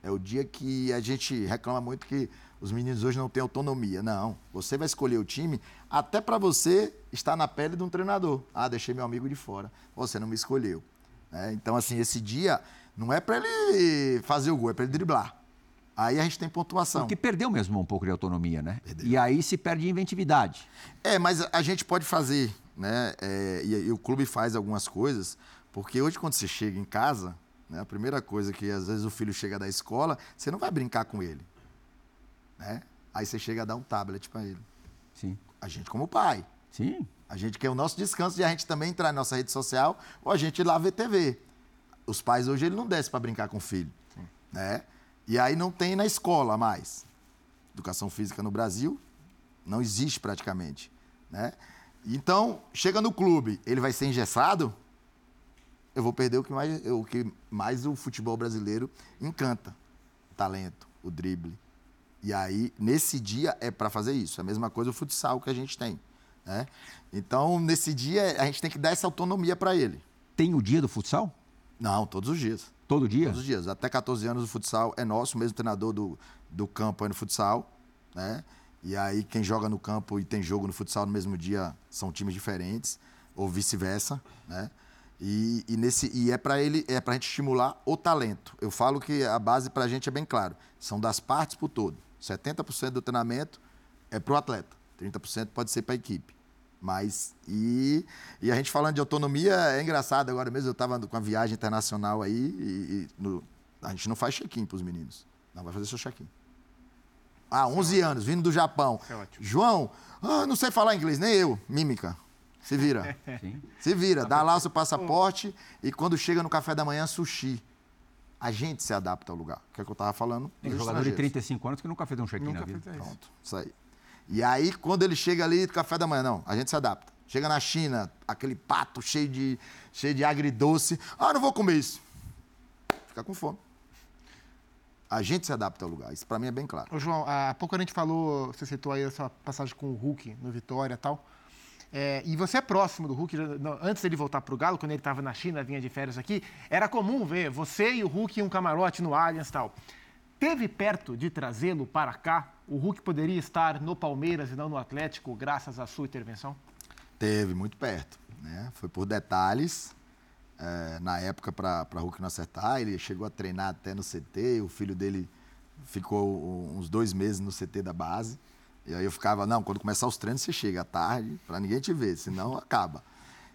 É o dia que a gente reclama muito que os meninos hoje não têm autonomia. Não, você vai escolher o time até para você estar na pele de um treinador. Ah, deixei meu amigo de fora. Você não me escolheu. É, então, assim, esse dia Não é para ele fazer o gol, é para ele driblar. Aí a gente tem pontuação. Porque perdeu mesmo um pouco de autonomia, né? Perdeu. E aí se perde inventividade. É, mas a gente pode fazer, né? É, e, e, o clube faz algumas coisas, porque hoje quando você chega em casa, né, a primeira coisa que às vezes o filho chega da escola, você não vai brincar com ele. Né? Aí você chega a dar um tablet para ele. Sim. A gente como pai. Sim. A gente quer o nosso descanso e a gente também entrar na nossa rede social ou a gente ir lá ver TV. Os pais hoje ele não desce para brincar com o filho, Sim. né? E aí não tem na escola mais. Educação física no Brasil não existe praticamente, né? Então, chega no clube, ele vai ser engessado, eu vou perder o que mais o, que mais o futebol brasileiro encanta. O talento, o drible. E aí, nesse dia, é para fazer isso. É a mesma coisa o futsal que a gente tem. Né? Então, nesse dia, a gente tem que dar essa autonomia para ele. Tem o dia do futsal? Não, todos os dias. Todo dia? Todos os dias. Até 14 anos o futsal é nosso, o mesmo treinador do, do campo aí no futsal. Né? E aí, quem joga no campo e tem jogo no futsal no mesmo dia são times diferentes, ou vice-versa. Né? E, e, nesse, e é para ele é para a gente estimular o talento. Eu falo que a base para a gente é bem claro. São das partes para o todo. 70% do treinamento é para o atleta, 30% pode ser para a equipe. Mas, e, e a gente falando de autonomia, é engraçado. Agora mesmo eu estava com a viagem internacional aí e, e no, a gente não faz check-in para os meninos. Não, vai fazer seu check-in. Ah, 11 anos, vindo do Japão. É João, ah, não sei falar inglês, nem eu. Mímica. Se vira. Sim. Se vira. Dá lá o seu passaporte e quando chega no café da manhã, sushi a gente se adapta ao lugar. Que é o que eu estava falando. Tem jogador de 35 anos que nunca fez um check-in na vida. Pronto, isso aí. E aí, quando ele chega ali, café da manhã, não, a gente se adapta. Chega na China, aquele pato cheio de, cheio de agridoce. Ah, não vou comer isso. Fica com fome. A gente se adapta ao lugar. Isso para mim é bem claro. Ô, João, há pouco a gente falou, você citou aí essa passagem com o Hulk no Vitória e tal. É, e você é próximo do Hulk, antes dele voltar para o Galo, quando ele estava na China, vinha de férias aqui, era comum ver você e o Hulk em um camarote no Allianz e tal. Teve perto de trazê-lo para cá? O Hulk poderia estar no Palmeiras e não no Atlético, graças à sua intervenção? Teve, muito perto. Né? Foi por detalhes. É, na época, para Hulk não acertar, ele chegou a treinar até no CT, o filho dele ficou uns dois meses no CT da base. E aí eu ficava, não, quando começar os treinos você chega à tarde, para ninguém te ver, senão acaba.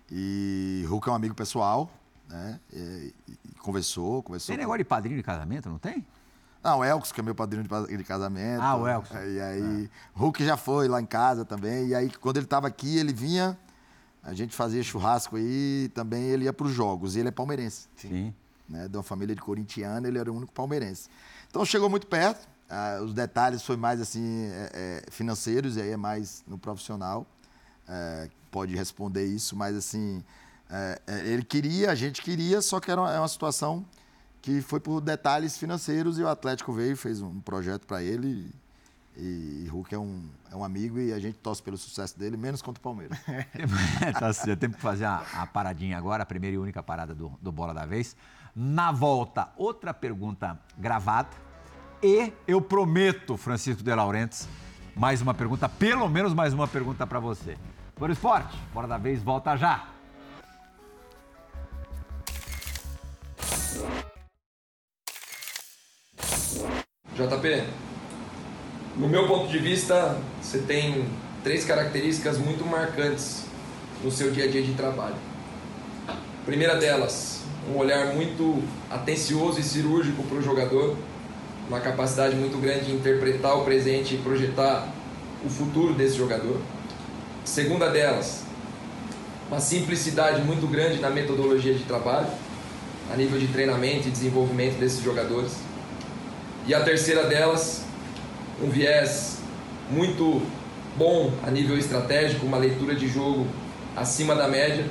E Hulk é um amigo pessoal, né? E, e conversou, conversou. Tem negócio de padrinho de casamento, não tem? Não, o Elks, que é meu padrinho de casamento. Ah, o Elks. E aí, é. Hulk já foi lá em casa também. E aí, quando ele estava aqui, ele vinha, a gente fazia churrasco aí, também ele ia para os jogos. E ele é palmeirense. Sim. Né? De uma família de corintiano, ele era o único palmeirense. Então, chegou muito perto. Ah, os detalhes foi mais assim é, é, financeiros e aí é mais no profissional é, pode responder isso, mas assim é, é, ele queria, a gente queria, só que era uma, é uma, situação que foi por detalhes financeiros e o Atlético veio fez um projeto para ele e, e Hulk é um, é um amigo e a gente torce pelo sucesso dele, menos contra o Palmeiras. tá, já temos que fazer a, a, paradinha agora, a primeira e única parada do, do Bola da Vez. Na volta, outra pergunta gravada e eu prometo, Francisco de Laurentiis, mais uma pergunta, pelo menos mais uma pergunta para você. Por esporte, bora da vez, volta já. JP, no meu ponto de vista, você tem três características muito marcantes no seu dia a dia de trabalho. A primeira delas, um olhar muito atencioso e cirúrgico para o jogador uma capacidade muito grande de interpretar o presente e projetar o futuro desse jogador. Segunda delas, uma simplicidade muito grande na metodologia de trabalho, a nível de treinamento e desenvolvimento desses jogadores. E a terceira delas, um viés muito bom a nível estratégico, uma leitura de jogo acima da média,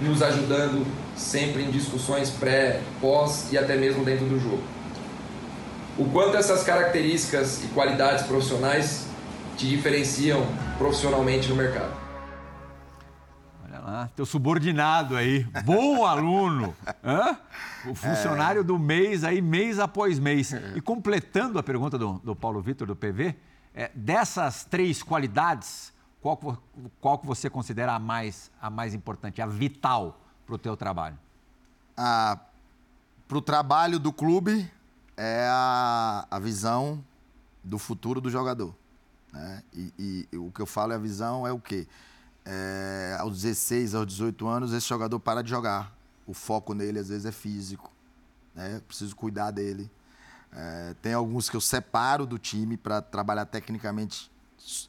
nos ajudando sempre em discussões pré, pós e até mesmo dentro do jogo o quanto essas características e qualidades profissionais te diferenciam profissionalmente no mercado. Olha lá, teu subordinado aí, bom aluno, Hã? o funcionário é. do mês aí, mês após mês. E completando a pergunta do, do Paulo Vitor, do PV, é, dessas três qualidades, qual, qual que você considera a mais, a mais importante, a vital para o teu trabalho? A para o trabalho do clube é a, a visão do futuro do jogador. Né? E, e, o que eu falo é a visão é o quê? É, aos 16, aos 18 anos, esse jogador para de jogar. O foco nele, às vezes, é físico. Né? Preciso cuidar dele. É, tem alguns que eu separo do time para trabalhar tecnicamente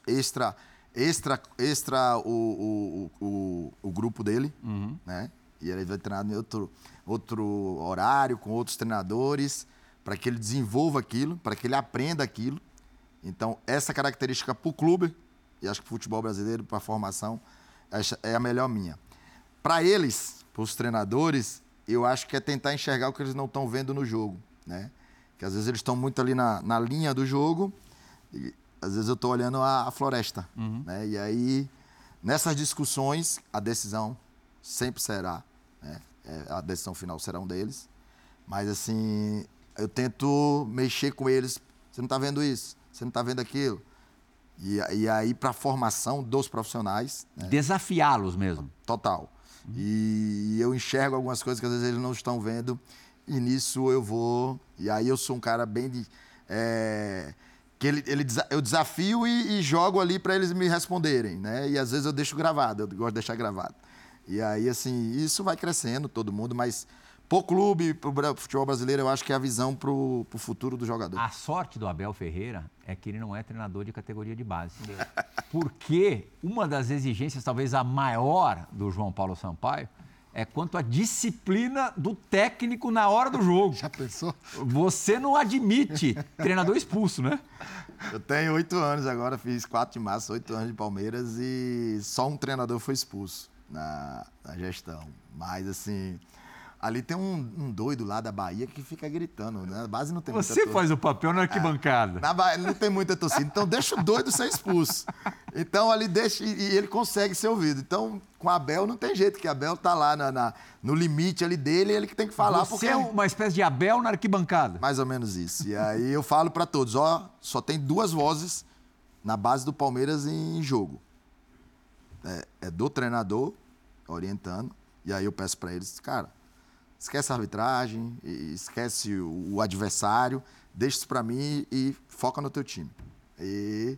extra extra extra o, o, o, o grupo dele, uhum. né? E ele vai treinar em outro, outro horário, com outros treinadores, para que ele desenvolva aquilo, para que ele aprenda aquilo. Então, essa característica para o clube, e acho que o futebol brasileiro, para a formação, é a melhor minha. Para eles, para os treinadores, eu acho que é tentar enxergar o que eles não estão vendo no jogo, né? Que às vezes eles estão muito ali na, na linha do jogo, e às vezes eu estou olhando a, a floresta, uhum. né? E aí, nessas discussões, a decisão sempre será, né? É, a decisão final será um deles. Mas assim, eu tento mexer com eles. Você não está vendo isso? Você não está vendo aquilo? E, e aí, para a formação dos profissionais. Né? Desafiá-los mesmo. Total. Uhum. E eu enxergo algumas coisas que às vezes eles não estão vendo. E nisso eu vou. E aí eu sou um cara bem de. É, que ele, ele, eu desafio e, e jogo ali para eles me responderem, né? E às vezes eu deixo gravado, eu gosto de deixar gravado. E aí, assim, isso vai crescendo, todo mundo, mas Pro clube, pro futebol brasileiro, eu acho que é a visão pro, pro futuro do jogador. A sorte do Abel Ferreira é que ele não é treinador de categoria de base. Porque uma das exigências, talvez a maior do João Paulo Sampaio, é quanto à disciplina do técnico na hora do jogo. Já pensou? Você não admite treinador expulso, né? Eu tenho oito anos agora, fiz quatro de março, oito anos de Palmeiras e só um treinador foi expulso na, na gestão. Mas, assim, Ali tem um, um, doido lá da Bahia que fica gritando. Né? Na base não tem Você faz o papel na arquibancada. É, na Bahia não tem muita torcida. Então deixa o doido ser expulso. Então ali deixa. E, e ele consegue ser ouvido. Então, com a Abel não tem jeito, que a Abel tá lá na, na, no limite ali dele, ele que tem que falar. Você porque... é uma espécie de Abel na arquibancada. Mais ou menos isso. E aí eu falo para todos: ó, só tem duas vozes na base do Palmeiras em jogo. É, é do treinador orientando. E aí eu peço para eles, cara esquece a arbitragem, esquece o, adversário, deixa isso para mim e foca no teu time. E,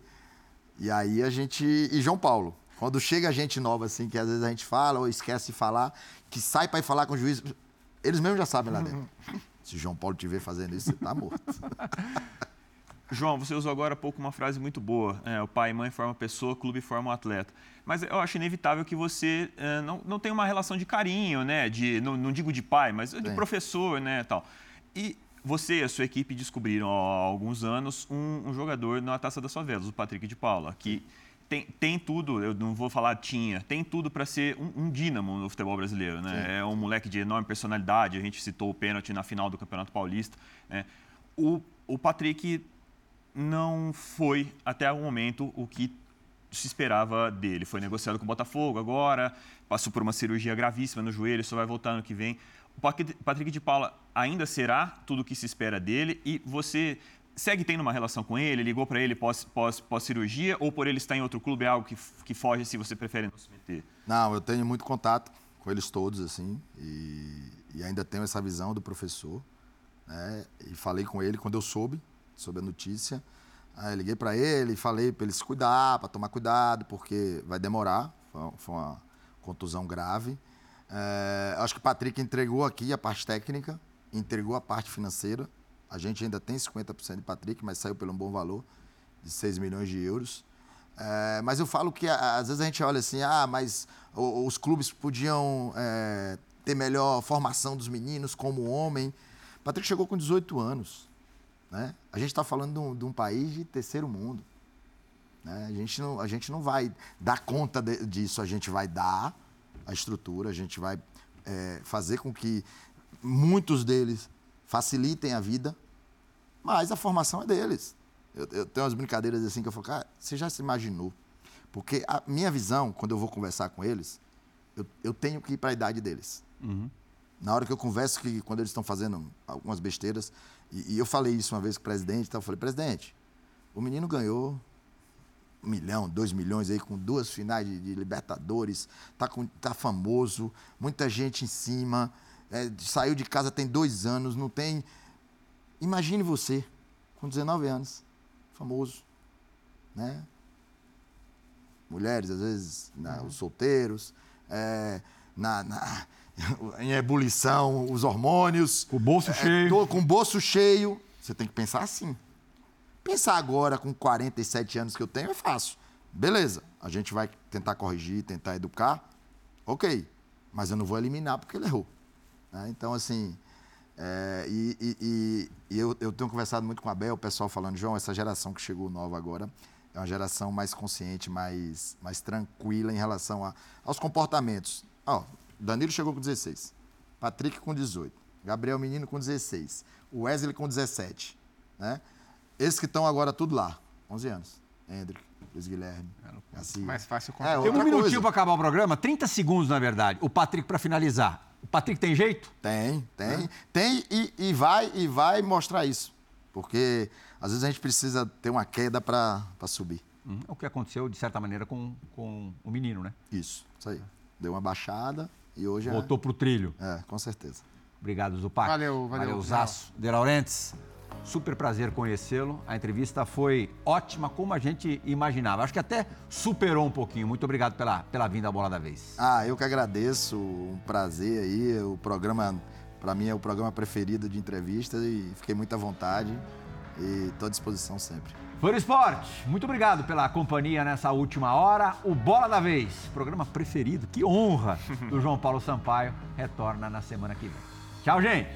e aí a gente. E João Paulo, quando chega gente nova, assim, que às vezes a gente fala ou esquece de falar, que sai para ir falar com o juiz, eles mesmos já sabem lá dentro. Se João Paulo te ver fazendo isso, você tá morto. João, você usou agora há pouco uma frase muito boa. É, o pai e mãe formam pessoa, clube forma um atleta. Mas eu acho inevitável que você é, não, não tenha uma relação de carinho, né? De, não, não digo de pai, mas de professor, né? Tal. E você e a sua equipe descobriram há alguns anos um, um jogador na Taça das Favelas, o Patrick de Paula, que tem, tem tudo, eu não vou falar tinha, tem tudo para ser um, um, dínamo no futebol brasileiro, né? Sim. É um moleque de enorme personalidade, a gente citou o pênalti na final do Campeonato Paulista, né? O, o Patrick não foi, até o momento, o que se esperava dele. Foi negociado com o Botafogo agora, passou por uma cirurgia gravíssima no joelho, só vai voltar no que vem. O Patrick de Paula ainda será tudo o que se espera dele e você segue tendo uma relação com ele? Ligou para ele pós, pós, cirurgia ou por ele estar em outro clube é algo que, que foge se você prefere não se meter? Não, eu tenho muito contato com eles todos, assim, e, e ainda tenho essa visão do professor. Né? E falei com ele quando eu soube soube a notícia. Aí liguei para ele, falei para ele se cuidar, para tomar cuidado, porque vai demorar. Foi uma contusão grave. É, acho que o Patrick entregou aqui a parte técnica, entregou a parte financeira. A gente ainda tem 50% de Patrick, mas saiu pelo um bom valor, de 6 milhões de euros. É, mas eu falo que às vezes a gente olha assim, ah, mas os clubes podiam é, ter melhor formação dos meninos como homem. Patrick chegou com 18 anos. Né? A gente está falando de um, de um, país de terceiro mundo. Né? A, gente não, a gente não vai dar conta de, disso, a gente vai dar a estrutura, a gente vai é, fazer com que muitos deles facilitem a vida, mas a formação é deles. Eu, eu tenho umas brincadeiras assim que eu falo, cara, você já se imaginou? Porque a minha visão, quando eu vou conversar com eles, eu, eu tenho que ir para a idade deles. Uhum. Na hora que eu converso, que quando eles estão fazendo algumas besteiras, e, e, eu falei isso uma vez com o presidente, então eu falei, presidente, o menino ganhou um milhão, dois milhões aí, com duas finais de, de Libertadores, tá, com, tá famoso, muita gente em cima. é, saiu de casa tem dois anos, não tem. Imagine você, com 19 anos, famoso, né? Mulheres, às vezes, né, os solteiros, é, na, na, em ebulição, os hormônios. Com o bolso é, cheio. Tô, com o bolso cheio. Você tem que pensar assim. Pensar agora, com 47 anos que eu tenho, é fácil. Beleza, a gente vai tentar corrigir, tentar educar. Ok, mas eu não vou eliminar porque ele errou. Né? Então, assim, é, e, e, e, eu, eu, tenho conversado muito com a Bel, o pessoal falando, João, essa geração que chegou nova agora é uma geração mais consciente, mais, mais tranquila em relação a, aos comportamentos. Ó, Danilo chegou com 16, Patrick com 18, Gabriel Menino com 16, o Wesley com 17. Né? Esses que estão agora tudo lá, 11 anos. Hendrick, Luiz Guilherme. Assim, mais fácil é, Tem um minutinho para acabar o programa, 30 segundos, na verdade. O Patrick, para finalizar. O Patrick tem jeito? Tem, tem. Tem e, e, vai e vai mostrar isso. Porque às vezes a gente precisa ter uma queda para subir. Hum, é o que aconteceu, de certa maneira, com, com o menino, né? Isso, isso aí. Deu uma baixada e hoje Voltou é... para o trilho. É, com certeza. Obrigado, Zupac. Valeu, valeu. Valeu, Zaço. De Laurentiis. Super prazer conhecê-lo. A entrevista foi ótima, como a gente imaginava. Acho que até superou um pouquinho. Muito obrigado pela, pela vinda à Bola da Vez. Ah, eu que agradeço. Um prazer aí. O programa, para mim, é o programa preferido de entrevistas e fiquei muito à vontade e estou à disposição sempre. Foro Esporte, muito obrigado pela companhia nessa última hora. O Bola da Vez, programa preferido, que honra do João Paulo Sampaio, retorna na semana que vem. Tchau, gente!